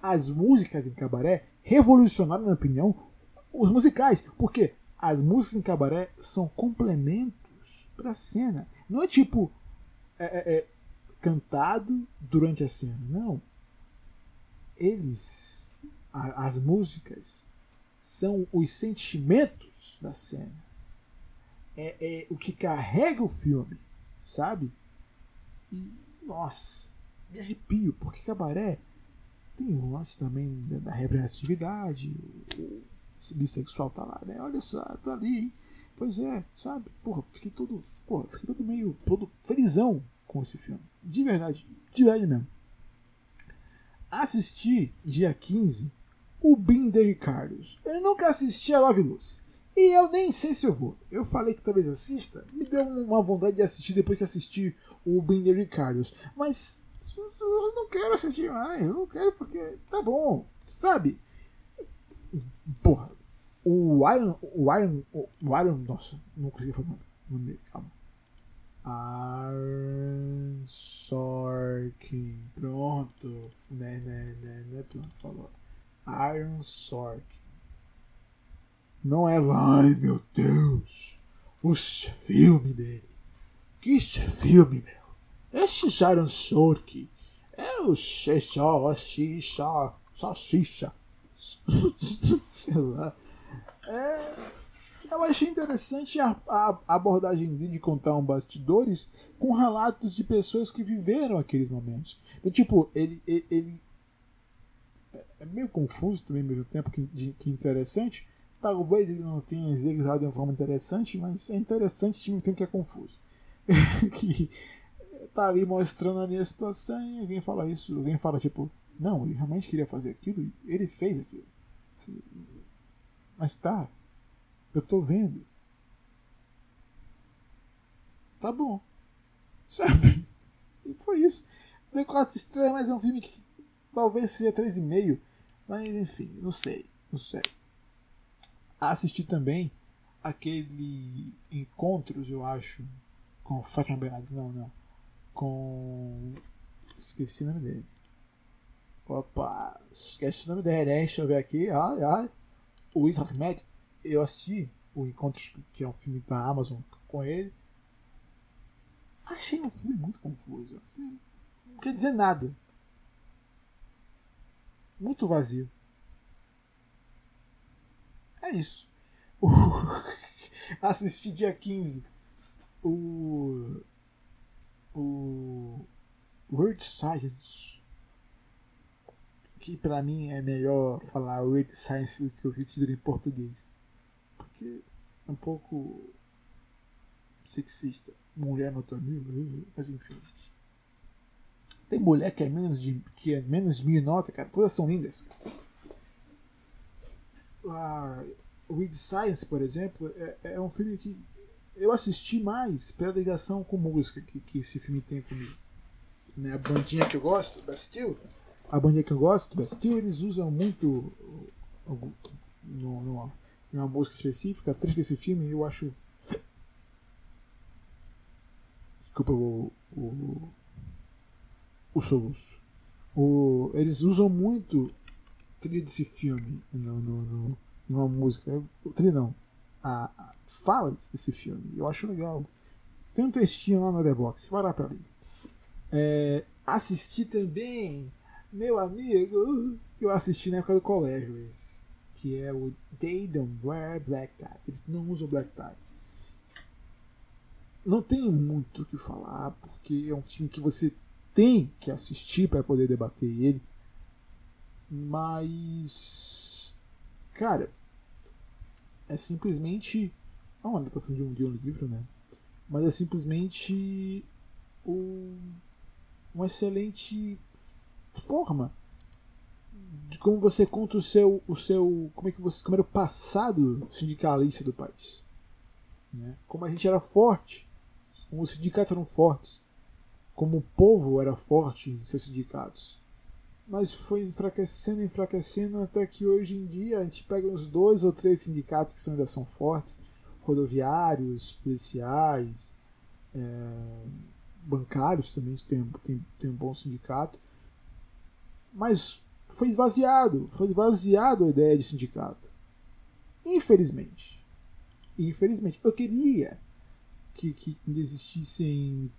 As músicas em cabaré revolucionaram, na opinião, os musicais. Porque as músicas em cabaré são complementos para a cena. Não é tipo é, é, é, cantado durante a cena. Não. Eles, a, as músicas, são os sentimentos da cena. É, é o que carrega o filme, sabe? E, nossa, me arrepio, porque Cabaré tem um lance também da representatividade, o bissexual tá lá, né? Olha só, tá ali, hein? Pois é, sabe? Porra, fiquei todo, porra, fiquei todo meio, todo felizão com esse filme. De verdade, de verdade mesmo. Assisti dia 15 o Binder Ricardos. Eu nunca assisti a Love Lucy. E eu nem sei se eu vou. Eu falei que talvez assista. Me deu uma vontade de assistir depois que assisti o Binder Ricardos. Mas eu não quero assistir mais. Eu não quero porque tá bom. Sabe? Porra. O Iron. O Iron. O Iron. Nossa, não consegui falar o nome dele. Calma. Iron Sorkin. Pronto. Né, né, né, né. Pronto, falou. Iron Sork. Não é ai meu Deus, o filme dele. Que filme, meu? Esse Iron Sork é o Xixá, Xixa, Salsicha. Sei lá. É, eu achei interessante a, a, abordagem de contar um bastidores com relatos de pessoas que viveram aqueles momentos. Então, tipo, ele, ele, ele é meio confuso também ao mesmo tempo que, que interessante. Talvez ele não tenha executado de uma forma interessante, mas é interessante de mesmo tempo que é confuso. que tá ali mostrando a minha situação e alguém fala isso, alguém fala tipo, não, ele realmente queria fazer aquilo, ele fez aquilo. Mas tá, eu tô vendo. Tá bom. Sabe? E foi isso. Dei quatro estrelas, mas é um filme que talvez seja 3,5 mas enfim, não sei, não sei. Assisti também aquele Encontros, eu acho, com Fátima Bernardes, não, não. Com. Esqueci o nome dele. Opa, esqueci o nome dele, hein? Deixa eu ver aqui. Ai, ai. O Wiz Ahmed, eu assisti o Encontros, que é um filme da Amazon com ele. Achei um filme muito confuso. Não quer dizer nada muito vazio. É isso. Assisti dia 15 o. O. Word Science. Que pra mim é melhor falar Word Science do que o título em português. Porque é um pouco sexista. Mulher no amigo, mas enfim. Tem mulher que é menos de, que é menos de mil nota, cara. Todas são lindas. A Weed Science, por exemplo, é, é, um filme que eu assisti mais pela ligação com música que, que esse filme tem comigo. Né, a bandinha que eu gosto, Bastille, a bandinha que eu gosto, Bastille, eles usam muito numa, numa música específica. A trilha desse filme eu acho. Desculpa o, o o soluço. O, eles usam muito trilha desse filme no, no, no, em uma música. Trilha não. A, a falas desse filme. Eu acho legal. Tem um textinho lá na The Box. Vai lá pra ali. É, assisti também, meu amigo, que eu assisti na época do colégio esse. Que é o They Don't Wear Black Tie. Eles não usam black tie. Não tenho muito o que falar, porque é um filme que você tem que assistir para poder debater ele. Mas. Cara. É simplesmente. É uma adaptação de um, de um livro, né? Mas é simplesmente. Um, uma excelente forma de como você conta o seu. O seu como é que você. Como era o passado sindicalista do país. Né? Como a gente era forte. Como os sindicatos eram fortes como o povo era forte em seus sindicatos. Mas foi enfraquecendo, enfraquecendo, até que hoje em dia a gente pega uns dois ou três sindicatos que ainda são fortes. rodoviários, policiais, é, bancários também tem, tem, tem um bom sindicato. Mas foi esvaziado, foi esvaziado a ideia de sindicato. Infelizmente. Infelizmente. Eu queria que, que existissem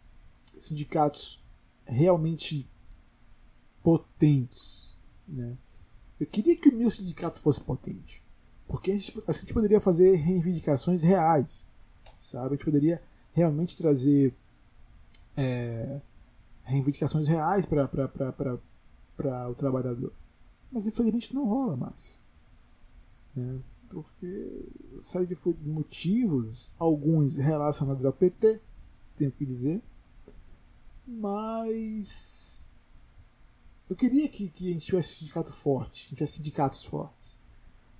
sindicatos realmente potentes. Né? Eu queria que o meu sindicato fosse potente. Porque a gente, assim a gente poderia fazer reivindicações reais. Sabe? A gente poderia realmente trazer é, reivindicações reais para o trabalhador. Mas infelizmente não rola mais. Né? Porque série de motivos, alguns relacionados ao PT, tenho que dizer, mas eu queria que, que a gente tivesse um sindicato forte, que tivesse sindicatos fortes.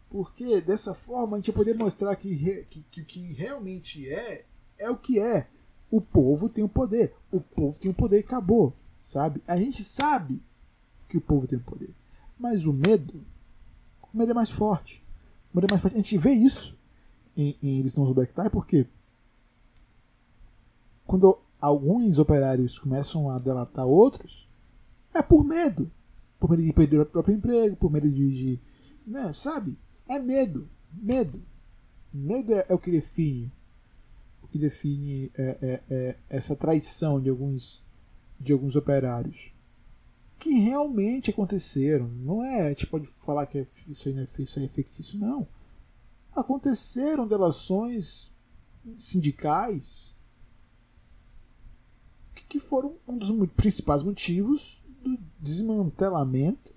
Porque dessa forma a gente ia poder mostrar que, que, que o que realmente é, é o que é. O povo tem o poder. O povo tem o poder e acabou. Sabe? A gente sabe que o povo tem o poder. Mas o medo, o medo é mais forte. O medo é mais forte. A gente vê isso em, em Eles Não Black Tie porque quando alguns operários começam a delatar outros, é por medo. Por medo de perder o próprio emprego, por medo de. de né, sabe? É medo. Medo. Medo é, é o que define. O que define é, é, é essa traição de alguns, de alguns operários. Que realmente aconteceram. Não é. A gente pode falar que é, isso, aí, isso aí é fictício, não. Aconteceram delações sindicais que foram um dos principais motivos do desmantelamento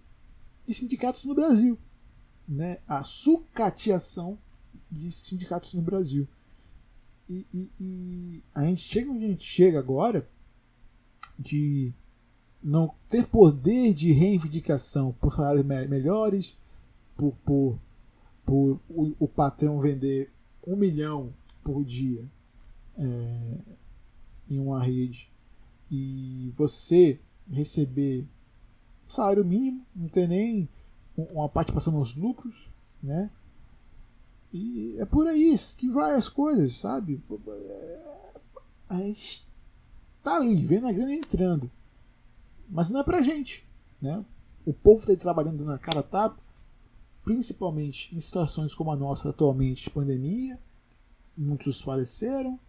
de sindicatos no Brasil. Né? A sucateação de sindicatos no Brasil. E, e, e, a gente chega onde a gente chega agora de não ter poder de reivindicação por salários me melhores, por, por, por o, o, patrão vender um milhão por dia é, em uma rede e você receber salário mínimo, não ter nem uma participação nos lucros, né? E é por aí que vai as coisas, sabe? A gente tá ali, vendo a grana entrando. Mas não é pra gente, né? O povo está trabalhando na cara tapa, principalmente em situações como a nossa atualmente, pandemia. Muitos faleceram,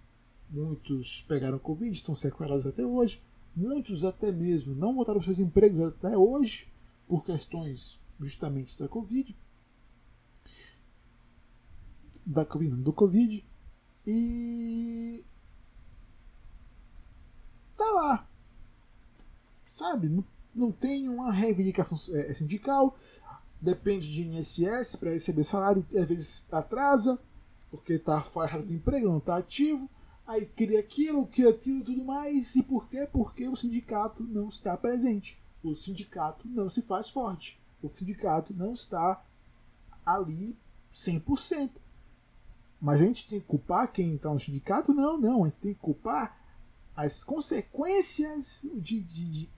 muitos pegaram Covid, estão sequelados até hoje, muitos até mesmo não voltaram seus empregos até hoje por questões justamente da Covid, da Covid, não, do Covid, e tá lá, sabe? Não, não tem uma reivindicação é, sindical, depende de INSS para receber salário, às vezes atrasa, porque está fora do emprego, não está ativo aí cria aquilo, cria aquilo e tudo mais. E por quê? Porque o sindicato não está presente. O sindicato não se faz forte. O sindicato não está ali 100%. Mas a gente tem que culpar quem está no sindicato? Não, não. A gente tem que culpar as consequências de, de, de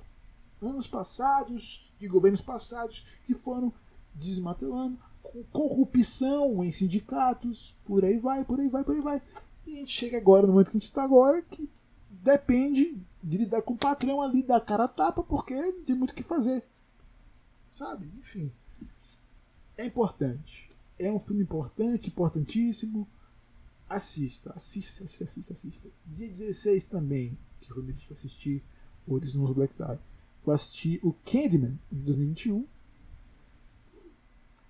anos passados, de governos passados, que foram desmatelando, com corrupção em sindicatos, por aí vai, por aí vai, por aí vai. E a gente chega agora, no momento que a gente está agora, que depende de lidar com o patrão ali, da cara a tapa, porque não tem muito o que fazer. Sabe? Enfim. É importante. É um filme importante, importantíssimo. Assista, assista, assista, assista, assista. Dia 16 também, que foi o que eu assisti o Desnose Black Tie. Eu assisti o Candyman de 2021.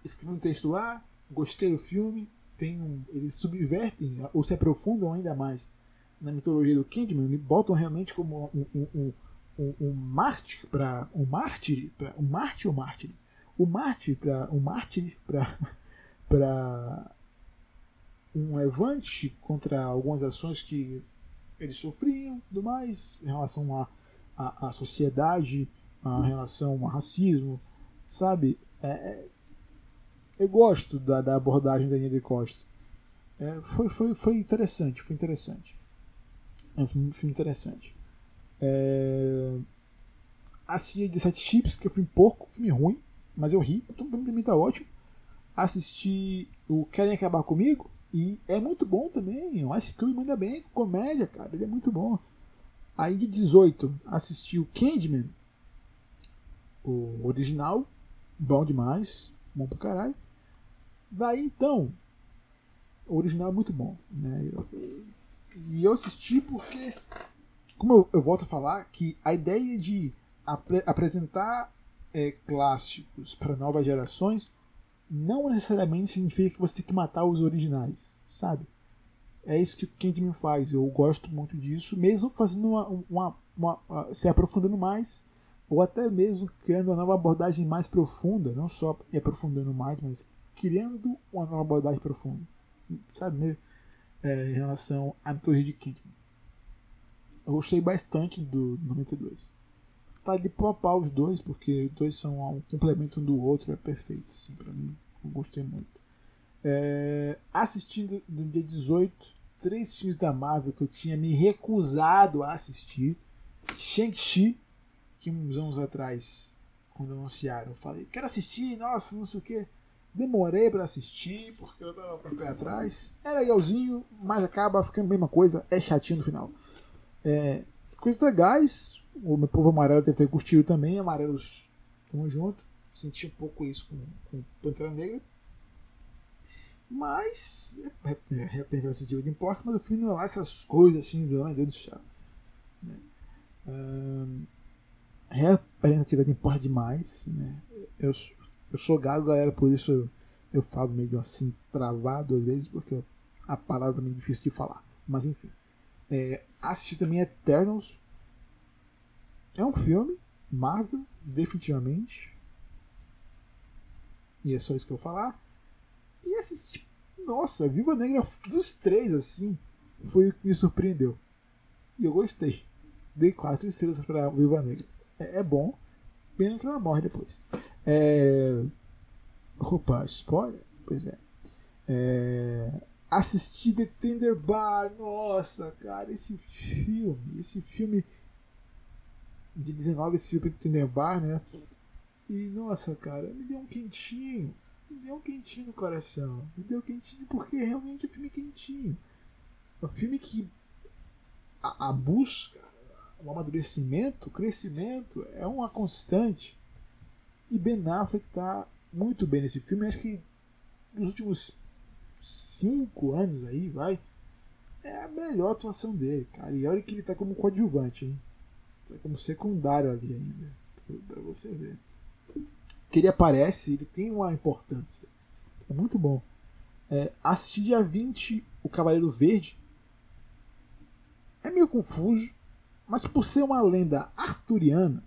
Escrevi um texto lá, gostei do filme, tem um, eles subvertem ou se aprofundam ainda mais na mitologia do Kingman e botam realmente como um, um, um, um mártir para um mártir para um mártir ou mártir o mártir para um mártir para para um levante contra algumas ações que eles sofriam do mais em relação à a, a, sociedade a relação ao racismo sabe? É, é eu gosto da, da abordagem da Nina Costa. É, foi, foi, foi interessante, foi interessante. É um filme, interessante. É... Assisti de Sete Chips, que é um porco, filme ruim, mas eu ri, então pra mim tá ótimo. Assisti o Querem Acabar Comigo, E é muito bom também. Eu acho que o manda bem com comédia, cara. Ele é muito bom. Aí de 18, assisti o Candyman. O original. Bom demais. Bom pra caralho. Daí então. O original é muito bom. Né? Eu, e eu assisti porque. Como eu, eu volto a falar, que a ideia de apre apresentar é, clássicos para novas gerações não necessariamente significa que você tem que matar os originais, sabe? É isso que o Candyman faz. Eu gosto muito disso, mesmo fazendo uma, uma, uma, uma, se aprofundando mais, ou até mesmo criando uma nova abordagem mais profunda, não só aprofundando mais, mas criando uma nova abordagem profunda, sabe? É, em relação à mitologia de Candyman. Eu gostei bastante do 92 tá de popar os dois, porque os dois são um complemento um do outro, é perfeito, assim, pra mim. Eu gostei muito. É, assistindo no dia 18, três filmes da Marvel que eu tinha me recusado a assistir. Shang-Chi, que uns anos atrás, quando anunciaram, eu falei, quero assistir, nossa, não sei o que. Demorei para assistir, porque eu tava com o pé atrás. É legalzinho, mas acaba ficando a mesma coisa, é chatinho no final. É, coisas legais, o meu povo amarelo deve ter curtido também, amarelos tamo junto. Senti um pouco isso com, com Pantera Negra. Mas, é, é, representativo de importa, mas o filme não é lá essas coisas assim, meu Deus do céu. Né? Hum, representatividade importa demais. Né? Eu, eu sou gago, galera, por isso eu, eu falo meio assim, travado às vezes, porque a palavra é meio difícil de falar. Mas enfim. É, assisti também Eternals, é um filme, Marvel, definitivamente. E é só isso que eu vou falar. E assistir. Nossa, Viva Negra dos três, assim, foi o que me surpreendeu. E eu gostei. Dei quatro estrelas pra Viva Negra. É, é bom. Pena que ela morre depois. É... Opa, spoiler? Pois é. é... Assisti The Tender Bar. Nossa, cara, esse filme. Esse filme de 19 Super Bar, né? E nossa, cara, me deu um quentinho. Me deu um quentinho no coração. Me deu um quentinho porque realmente é um filme quentinho. É um filme que a, a busca, o amadurecimento, o crescimento é uma constante. E Ben Affleck tá muito bem nesse filme. Acho que nos últimos cinco anos aí, vai, é a melhor atuação dele, cara. E olha que ele tá como coadjuvante, hein? Tá como secundário ali ainda. Pra você ver. Que ele aparece, ele tem uma importância. É muito bom. É, assistir dia 20 O Cavaleiro Verde é meio confuso, mas por ser uma lenda arturiana,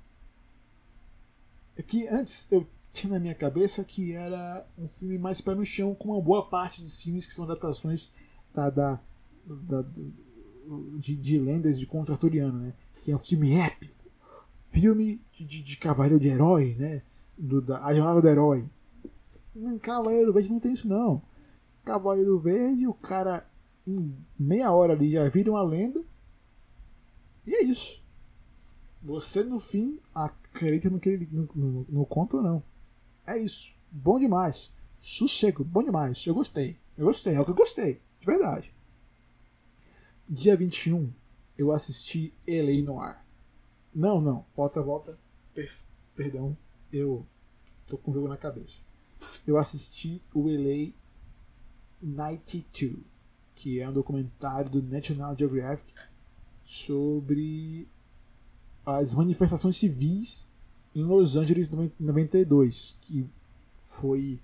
é que antes eu tinha na minha cabeça que era um filme mais pé no chão, com uma boa parte dos filmes que são adaptações da, da, da de, de lendas de contra arturiano, né? que é um filme épico, filme de, de, de cavaleiro de herói, né? Do, da, a jornada do herói. Em Cavaleiro Verde não tem isso não. Cavaleiro Verde, o cara em meia hora ali já vira uma lenda. E é isso. Você no fim acredita no que ele no, no, no conto ou não. É isso. Bom demais. Sossego, bom demais. Eu gostei. Eu gostei, é o que eu gostei. De verdade. Dia 21, eu assisti Elei Noir. Não, não, volta, volta. Per perdão, eu tô com o jogo na cabeça. Eu assisti o Elei 92, que é um documentário do National Geographic sobre as manifestações civis em Los Angeles 92, que foi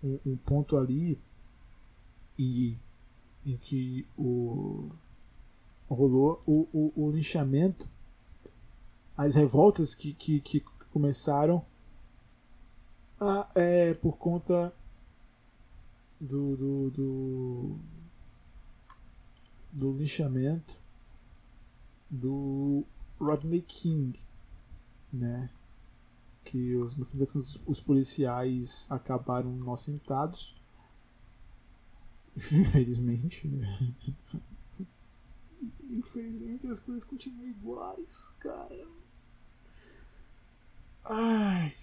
um, um ponto ali e, em que o rolou o, o, o linchamento, as revoltas que, que, que começaram a, é, por conta do, do, do, do linchamento do Rodney King, né? Que os, no fim das contas os policiais acabaram inocentados. Infelizmente. Né? Infelizmente as coisas continuam iguais, cara. Ai.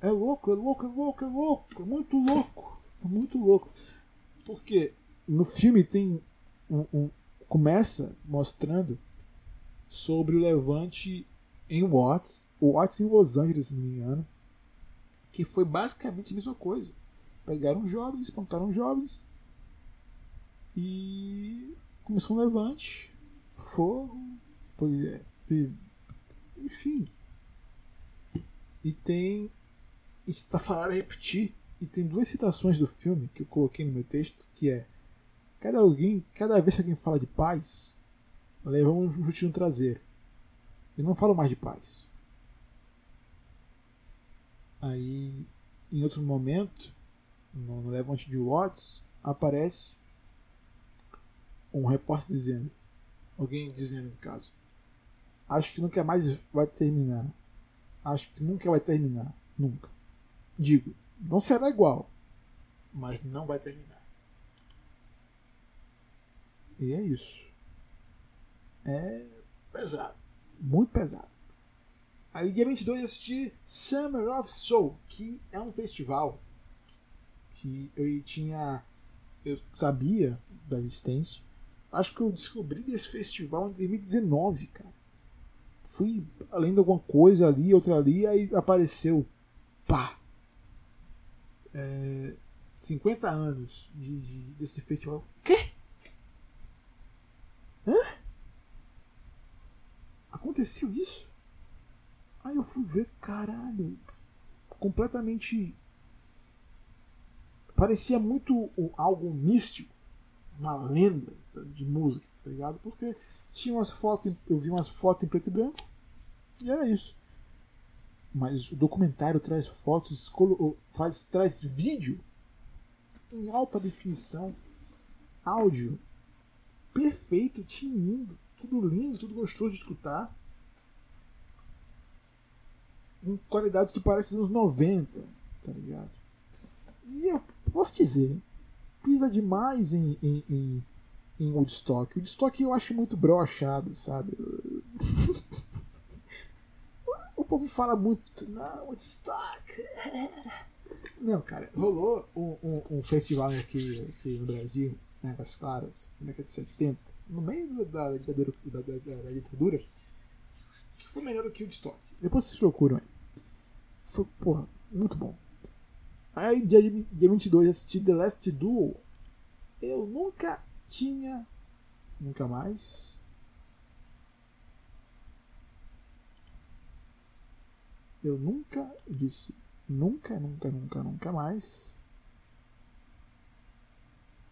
É louco, é louco, é louco, é louco. É muito louco. É muito louco. Porque no filme tem um, um, começa mostrando sobre o levante em Watts, o Watts em Los Angeles, se não me engano, que foi basicamente a mesma coisa. Pegaram jovens, espantaram jovens e começou um levante, fogo, é, enfim. E tem. Está falando a repetir. E tem duas citações do filme que eu coloquei no meu texto, que é cada alguém, cada vez que alguém fala de paz, leva um chute no traseiro. Eu não falo mais de paz. Aí, em outro momento, no Levante de Watts, aparece um repórter dizendo, alguém dizendo no caso, acho que nunca mais vai terminar. Acho que nunca vai terminar. Nunca. Digo, não será igual, mas não vai terminar. E é isso. É pesado. Muito pesado. Aí, dia 22, eu assisti Summer of Soul, que é um festival que eu tinha. Eu sabia da existência. Acho que eu descobri desse festival em 2019, cara. Fui além de alguma coisa ali, outra ali, aí apareceu. Pá! É, 50 anos de, de, desse festival. Quê? Hã? Aconteceu isso? Aí eu fui ver, caralho. Completamente. Parecia muito algo místico. Uma lenda de música, tá ligado? Porque tinha umas fotos, eu vi umas fotos em preto e branco. E era isso. Mas o documentário traz fotos, faz, traz vídeo em alta definição, áudio perfeito, tinindo, tudo lindo, tudo gostoso de escutar. Em qualidade que parece dos 90, tá ligado? E eu posso dizer, pisa demais em, em, em, em Woodstock. O Woodstock eu acho muito brochado, sabe? o povo fala muito, não, Woodstock. Não, cara, rolou um, um, um festival aqui, aqui no Brasil Águas Claras, na década de 70, no meio da, da, ditadura, da, da, ditadura, que foi melhor do que o Woodstock. Depois vocês procuram aí. Foi, porra, muito bom. Aí, dia, dia 22, assisti The Last Duel. Eu nunca tinha. Nunca mais. Eu nunca disse nunca, nunca, nunca, nunca mais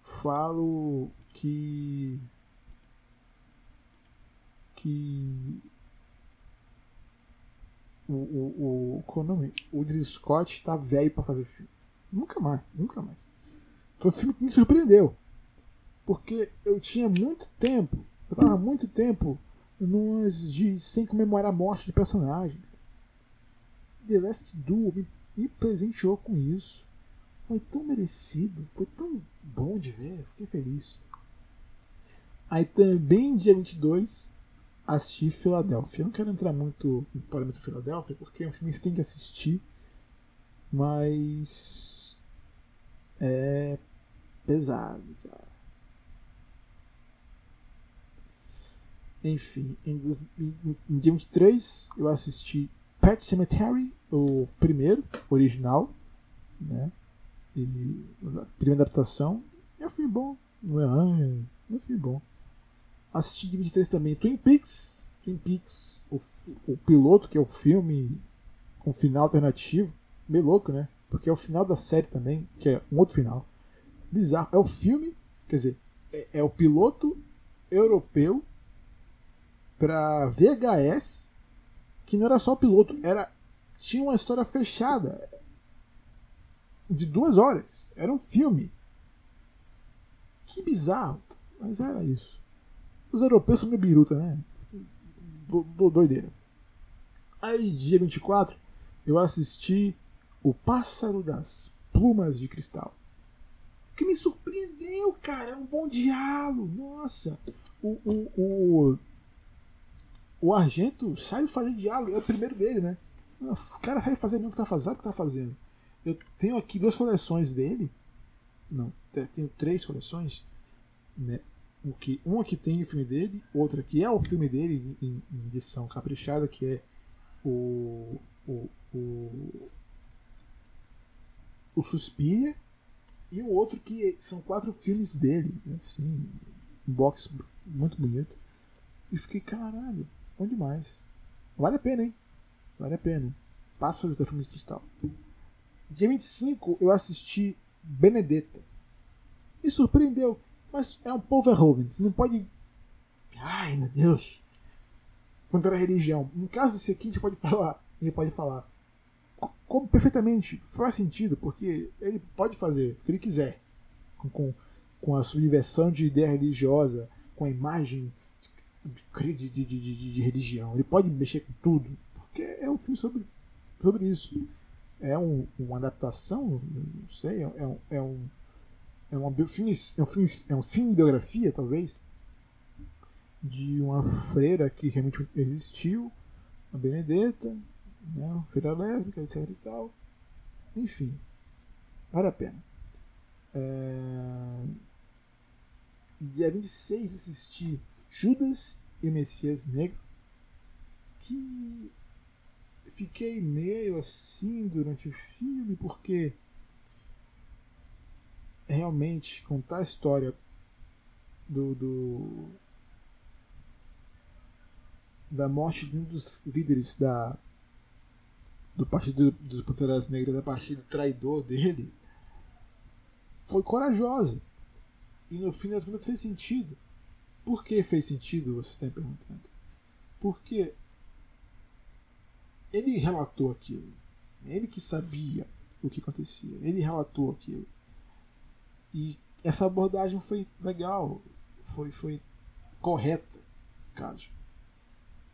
falo que que o o, o, qual é o nome? O Ridley Scott tá velho para fazer filme. Nunca mais, nunca mais. Foi um filme que me surpreendeu. Porque eu tinha muito tempo, eu tava muito tempo nos de, sem comemorar a morte de personagens. The Last Duel me, me presenteou com isso. Foi tão merecido, foi tão bom de ver, fiquei feliz. Aí também dia 22 assisti Filadélfia. Eu não quero entrar muito no parâmetro Filadélfia, porque é um filme que tem que assistir, mas é pesado, cara. Enfim, em, em, em dia 23 eu assisti Pet Cemetery, o primeiro, original, né? E a primeira adaptação é um filme bom. Não é, ai, é um filme bom. Assisti de 23 também Twin Peaks. Twin Peaks, o, o piloto, que é o filme com final alternativo. Meio louco, né? Porque é o final da série também, que é um outro final. Bizarro. É o filme, quer dizer, é, é o piloto europeu para VHS, que não era só o piloto, era tinha uma história fechada de duas horas. Era um filme. Que bizarro. Mas era isso. Os europeus são meio biruta, né? Do, do, doideira. Aí, dia 24, eu assisti O Pássaro das Plumas de Cristal. Que me surpreendeu, cara. É um bom diálogo. Nossa. O, o, o, o Argento sabe fazer diálogo. É o primeiro dele, né? O cara sabe fazer o que tá fazendo, o que tá fazendo. Eu tenho aqui duas coleções dele. Não, tenho três coleções, né? Um que, uma que tem o filme dele, outra que é o filme dele em, em edição caprichada, que é o, o, o, o Suspiria, e um outro que são quatro filmes dele, assim, um box muito bonito. E fiquei, caralho, bom demais. Vale a pena, hein? Vale a pena. Passa o filme de cristal. Dia 25 eu assisti Benedetta. Me surpreendeu, mas é um povo Verhoeven. Você não pode. Ai meu Deus! Contra a religião. No caso desse aqui, a gente pode falar. Ele pode falar. Como perfeitamente faz sentido, porque ele pode fazer o que ele quiser. Com, com, com a subversão de ideia religiosa, com a imagem de, de, de, de, de religião. Ele pode mexer com tudo. Porque é um filme sobre, sobre isso é um, uma adaptação, não sei, é, um, é um é um é um filme, é um cinebiografia talvez de uma freira que realmente existiu, a Benedetta, né, uma freira lésbica, etc e tal. Enfim, vale a pena. É... Dia 26 assisti Judas e o Messias Negro, que fiquei meio assim durante o filme, porque realmente contar a história do, do da morte de um dos líderes da do partido dos Panteras Negras a partir do traidor dele foi corajosa. E no fim das contas fez sentido. Por que fez sentido você está me perguntando? Porque ele relatou aquilo. Ele que sabia o que acontecia. Ele relatou aquilo. E essa abordagem foi legal. Foi, foi correta, caso.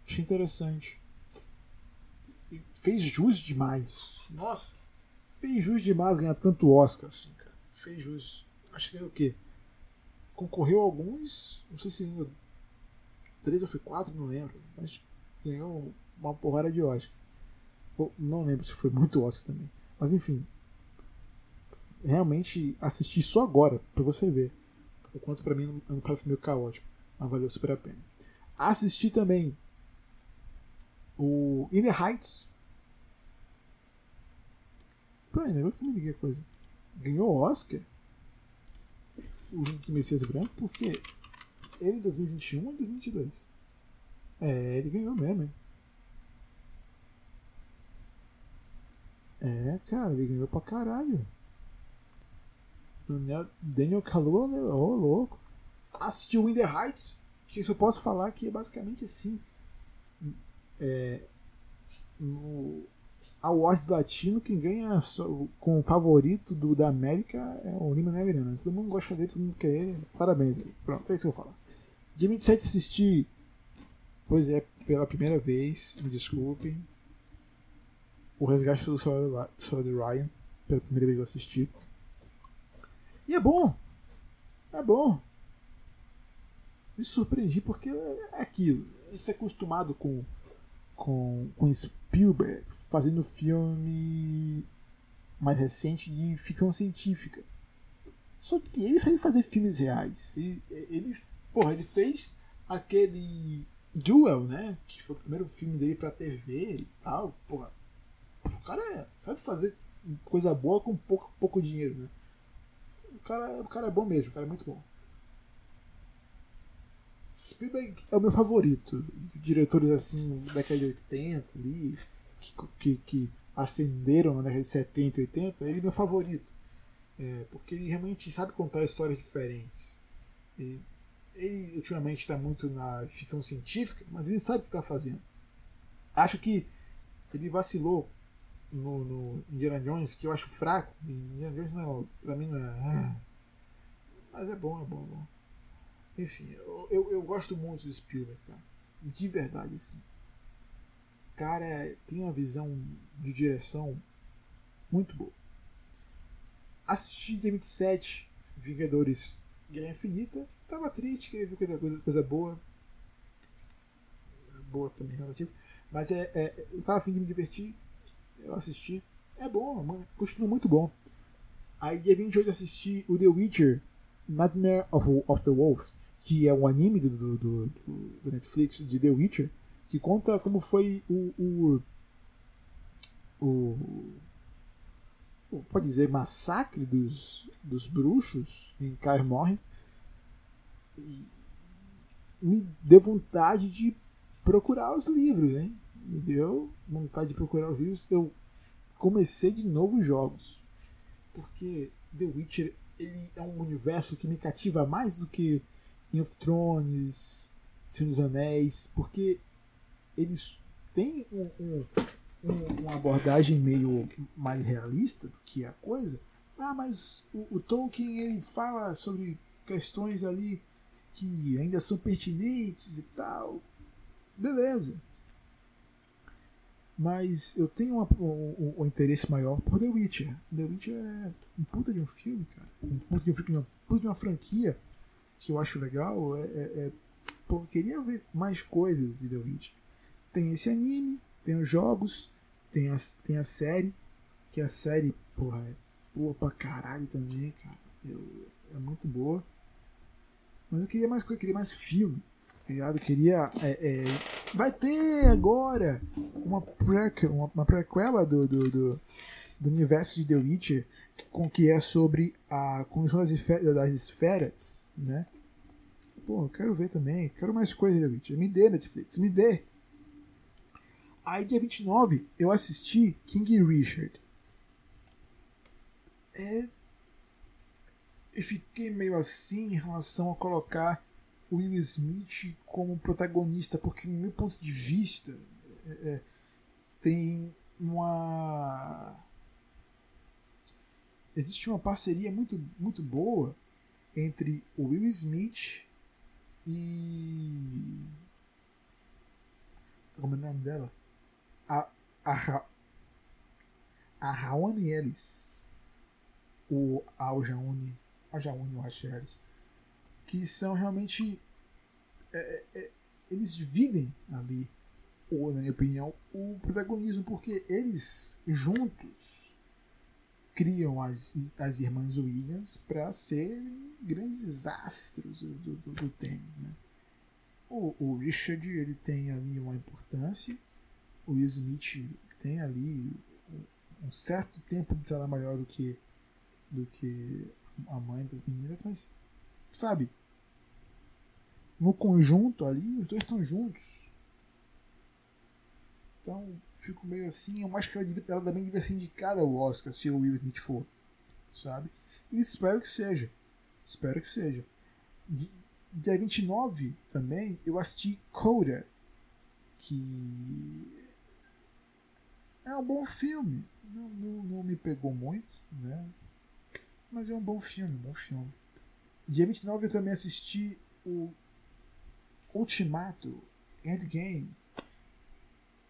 Achei interessante. E fez jus demais. Nossa, fez jus demais ganhar tanto Oscar assim, cara. Fez jus. Acho que é o quê? Concorreu alguns. Não sei se ganhou três ou foi quatro, não lembro. Mas ganhou uma porrada de Oscar. Não lembro se foi muito Oscar também. Mas enfim. Realmente assisti só agora, pra você ver. O quanto pra mim é um meio caótico. Mas valeu super a pena. Assisti também o In the Heights. Pô, ainda que me liguei a coisa. Ganhou Oscar? O Link Messias Branco, porque ele em 2021 ou 2022? É, ele ganhou mesmo, hein? É, cara, ele ganhou pra caralho. Daniel Kaluuya, né? ô oh, louco. Assistiu Winder Heights, que eu posso falar que é basicamente assim. É, no Awards Latino, quem ganha com o favorito do, da América é o Lima Neverana. Todo mundo gosta dele, todo mundo quer ele. Parabéns aí. Pronto, é isso que eu vou falar. Dia 27 assisti, pois é, pela primeira vez, me desculpem, o Resgate do Soldado Ryan, pela primeira vez que eu assisti. E é bom. É bom. Me surpreendi porque é aquilo. A gente está acostumado com, com, com Spielberg fazendo filme mais recente de ficção científica. Só que ele sabe fazer filmes reais. Ele, ele, porra, ele fez aquele Duel, né? Que foi o primeiro filme dele pra TV e tal. Porra, o cara é, sabe fazer coisa boa com pouco, pouco dinheiro, né? O cara, o cara é bom mesmo, o cara é muito bom. Spielberg é o meu favorito. Diretores assim, da década de 80 ali, que, que, que acenderam na década de 70 e 80, ele é meu favorito. É, porque ele realmente sabe contar histórias diferentes. E ele ultimamente está muito na ficção científica, mas ele sabe o que está fazendo. Acho que ele vacilou no, no Indiana Jones que eu acho fraco. Indiana Jones não, é, pra mim não é. Ah. Mas é bom, é bom, é bom. Enfim, eu, eu, eu, gosto muito do Spielberg, cara. De verdade, assim. Cara, tem uma visão de direção muito boa. Assisti dia 27 Vingadores Guerra Infinita. Tava triste, queria ver coisa, coisa, coisa boa. Boa também, relativo. Mas é, é, eu tava afim de me divertir eu assisti. É bom, continua muito bom. Aí dia 28 eu assisti o The Witcher Nightmare of, of the Wolf, que é um anime do, do, do, do Netflix de The Witcher, que conta como foi o, o, o, pode dizer massacre dos, dos bruxos em Kaer Morhen me deu vontade de procurar os livros, hein? Me deu vontade de procurar os livros. Eu comecei de novo os jogos. Porque The Witcher ele é um universo que me cativa mais do que Game of Thrones, Senhor dos Anéis, porque eles têm um, um, um, uma abordagem meio mais realista do que a coisa. Ah, mas o, o Tolkien ele fala sobre questões ali que ainda são pertinentes e tal. Beleza. Mas eu tenho uma, um, um, interesse maior por The Witcher. The Witcher é um puta de um filme, cara. Um puta de um filme, não, um puta de uma franquia que eu acho legal. É, é, é pô, eu queria ver mais coisas de The Witcher. Tem esse anime, tem os jogos, tem a, tem a série, que a série, porra, é boa pra caralho também, cara. Eu, é muito boa. Mas eu queria mais coisa, queria mais filme ligado? Queria. É, é, vai ter agora uma, prequel, uma, uma prequela do, do, do, do, universo de The Witcher com, que é sobre a conjunção das, esferas, né? Pô, eu quero ver também. Quero mais coisas de The Witcher. Me dê, Netflix, me dê. Aí, dia 29, eu assisti King Richard. É. Eu fiquei meio assim em relação a colocar Will Smith como protagonista, porque, no meu ponto de vista, é, é, tem uma. Existe uma parceria muito, muito boa entre o Will Smith e. Como é o nome dela? A. A, a Raoni Ellis. O Aljaune. Aljaune, eu acho, Ellis que são realmente. É, é, é, eles dividem ali, ou na minha opinião, o protagonismo, porque eles juntos criam as, as irmãs Williams para serem grandes astros do, do, do tênis. Né? O, o, Richard ele tem ali uma importância, o Smith tem ali um certo tempo de tela maior do que, do que a mãe das meninas, mas sabe, no conjunto ali, os dois estão juntos. Então, fico meio assim. Eu acho que ela, devia, ela também devia ser indicada ao Oscar se o Will Smith for, sabe? E espero que seja. Espero que seja. Dia 29 também eu assisti Coda, que é um bom filme. Não, não, não, me pegou muito, né? Mas é um bom filme, um bom filme. Dia 29 eu também assisti o Ultimato, Endgame.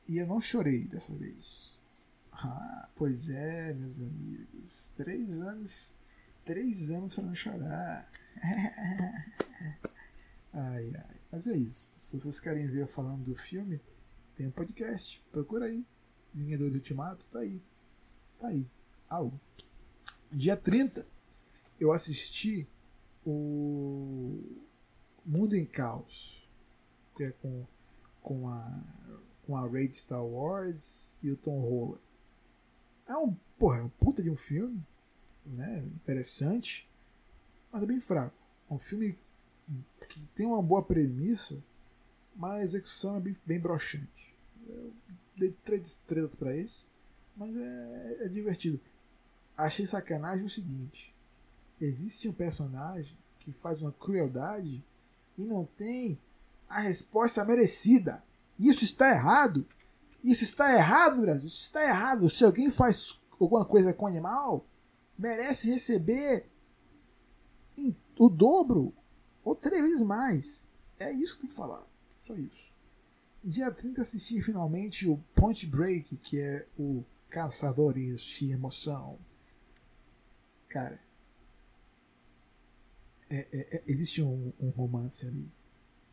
E eu não chorei dessa vez. Ah, pois é, meus amigos. Três anos. Três anos para não chorar. ai, ai. Mas é isso. Se vocês querem ver eu falando do filme, tem um podcast. Procura aí. Vingador do Ultimato, tá aí. Tá aí. Algo. Dia 30, eu assisti o Mundo em Caos com, com a com a Raid Star Wars e o Tom Holland. É um, porra, é um puta de um filme, né? Interessante, mas é bem fraco. É um filme que tem uma boa premissa, mas a execução é bem, bem broxante. Eu dei três estrelas para esse, mas é, é divertido. Achei sacanagem o seguinte: existe um personagem que faz uma crueldade e não tem a resposta merecida. Isso está errado. Isso está errado, Brasil. Isso está errado. Se alguém faz alguma coisa com animal, merece receber o dobro ou três vezes mais. É isso que tem que falar. Só isso. Dia 30 assisti finalmente o Point Break, que é o Caçadores de Emoção. Cara, é, é, é, existe um, um romance ali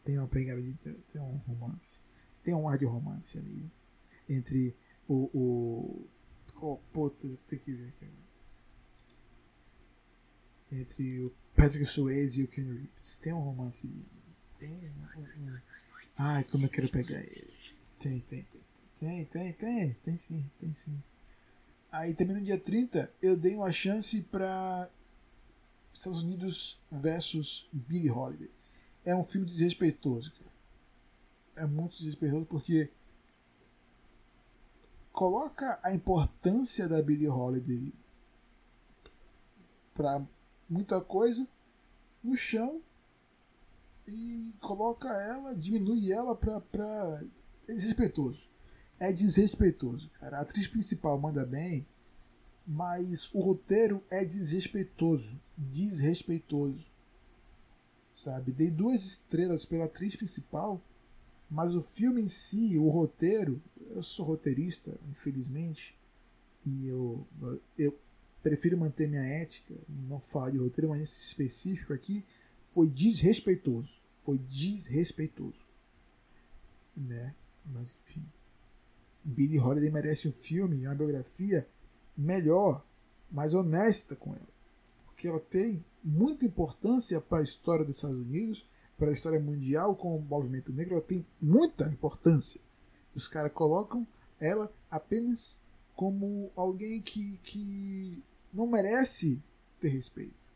tem uma pegada de. tem um romance. Tem um ar de romance ali. Entre o. o oh, puta, tem que ver aqui. entre o Patrick Swayze e o Ken Reeves. Tem um romance. Tem um, Ai, como eu quero pegar ele. Tem, tem, tem. Tem, tem, tem. Tem sim, tem sim. Aí também no dia 30 eu dei uma chance para Estados Unidos versus Billie Holiday. É um filme desrespeitoso, cara. É muito desrespeitoso porque coloca a importância da Billie Holiday para muita coisa no chão e coloca ela, diminui ela pra. pra... É desrespeitoso. É desrespeitoso, cara. A atriz principal manda bem, mas o roteiro é desrespeitoso. Desrespeitoso. Sabe? Dei duas estrelas pela atriz principal, mas o filme em si, o roteiro, eu sou roteirista, infelizmente, e eu, eu prefiro manter minha ética e não falar de roteiro, mas nesse específico aqui foi desrespeitoso. Foi desrespeitoso. Né? Mas enfim. Billie Holiday merece um filme, uma biografia melhor, mais honesta com ela. Porque ela tem muita importância para a história dos Estados Unidos, para a história mundial com o movimento negro, ela tem muita importância. Os caras colocam ela apenas como alguém que, que não merece ter respeito.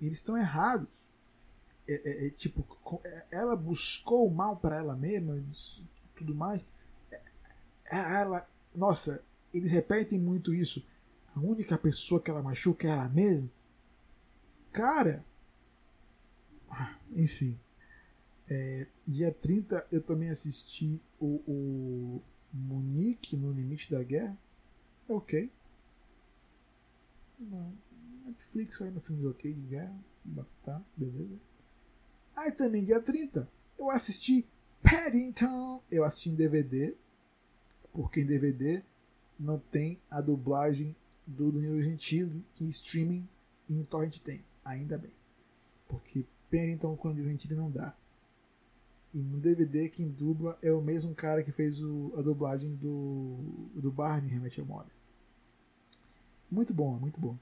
E eles estão errados. É, é, é, tipo, é, ela buscou o mal para ela mesma, tudo mais. É, é, ela, nossa, eles repetem muito isso. A única pessoa que ela machuca é ela mesma. Cara, enfim. É, dia 30 eu também assisti o, o Munique no Limite da Guerra. Ok. Não. Netflix fazendo filmes ok de guerra. Tá, beleza. Aí também dia 30 eu assisti Paddington. Eu assisti em DVD. Porque em DVD não tem a dublagem do Danilo Gentili que em streaming em torrent tem. Ainda bem. Porque Paddington com Gentili não dá. E no DVD quem dubla é o mesmo cara que fez o, a dublagem do, do Barney Remete a Moda. Muito bom, muito bom.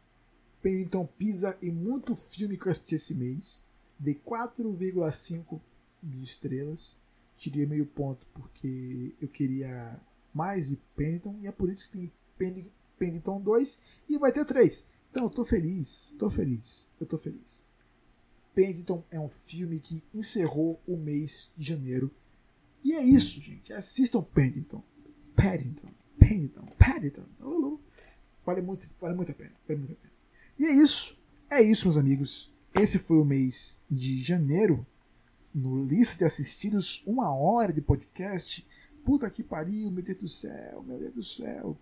Pennington pisa em muito filme que eu assisti esse mês. Dei 4,5 de estrelas. Tirei meio ponto porque eu queria mais de Pennington. E é por isso que tem Pennington 2 e vai ter 3. Então eu tô feliz, tô feliz, eu tô feliz. Paddington é um filme que encerrou o mês de janeiro. E é isso, gente. Assistam Paddington. Paddington, Paddington, Paddington. Vale muito, vale muito a pena. Vale muito a pena. E é isso. É isso, meus amigos. Esse foi o mês de janeiro. No lista de assistidos, uma hora de podcast. Puta que pariu, meu Deus do céu, meu Deus do céu.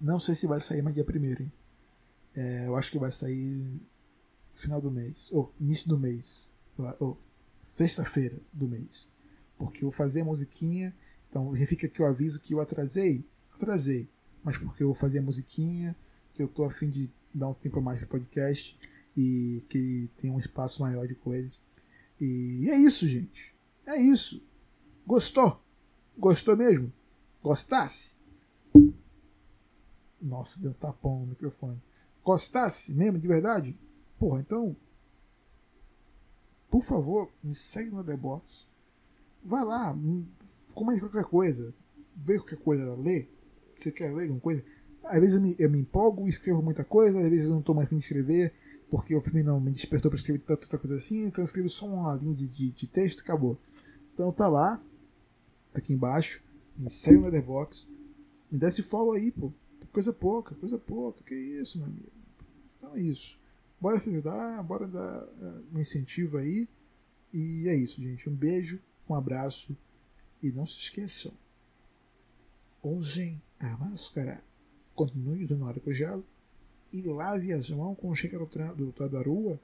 Não sei se vai sair mais dia primeiro, hein? É, eu acho que vai sair final do mês, ou início do mês, ou sexta-feira do mês. Porque eu vou fazer a musiquinha, então fica aqui o aviso que eu atrasei. Atrasei mas porque eu fazia musiquinha, que eu tô afim de dar um tempo a mais pro podcast e que tem um espaço maior de coisas. E é isso, gente. É isso. Gostou? Gostou mesmo? Gostasse? Nossa, deu um tapão no microfone. Gostasse mesmo, de verdade? Porra, então. Por favor, me segue no The Box. Vai lá, comente qualquer coisa. Vê qualquer coisa, lê você quer ler alguma coisa? Às vezes eu me, eu me empolgo escrevo muita coisa, às vezes eu não estou mais fim de escrever, porque o filme não me despertou para escrever tanta coisa assim, então eu escrevo só uma linha de, de, de texto e acabou. Então tá lá, aqui embaixo, me segue no Letterboxd, me dá esse follow aí, pô. Coisa pouca, coisa pouca, que isso, meu amigo. Então é isso. Bora se ajudar, bora dar uh, um incentivo aí. E é isso, gente. Um beijo, um abraço e não se esqueçam. Usem a máscara, continue usando álcool gel e lave as mãos quando chega do, do, do, da rua,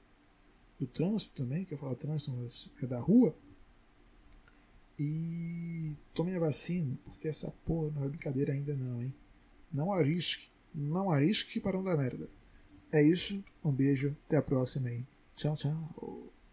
do trânsito também, que eu falo trânsito, mas é da rua. E tome a vacina, porque essa porra não é brincadeira ainda não, hein? Não arrisque, não arrisque para não dar merda. É isso, um beijo, até a próxima aí. Tchau, tchau.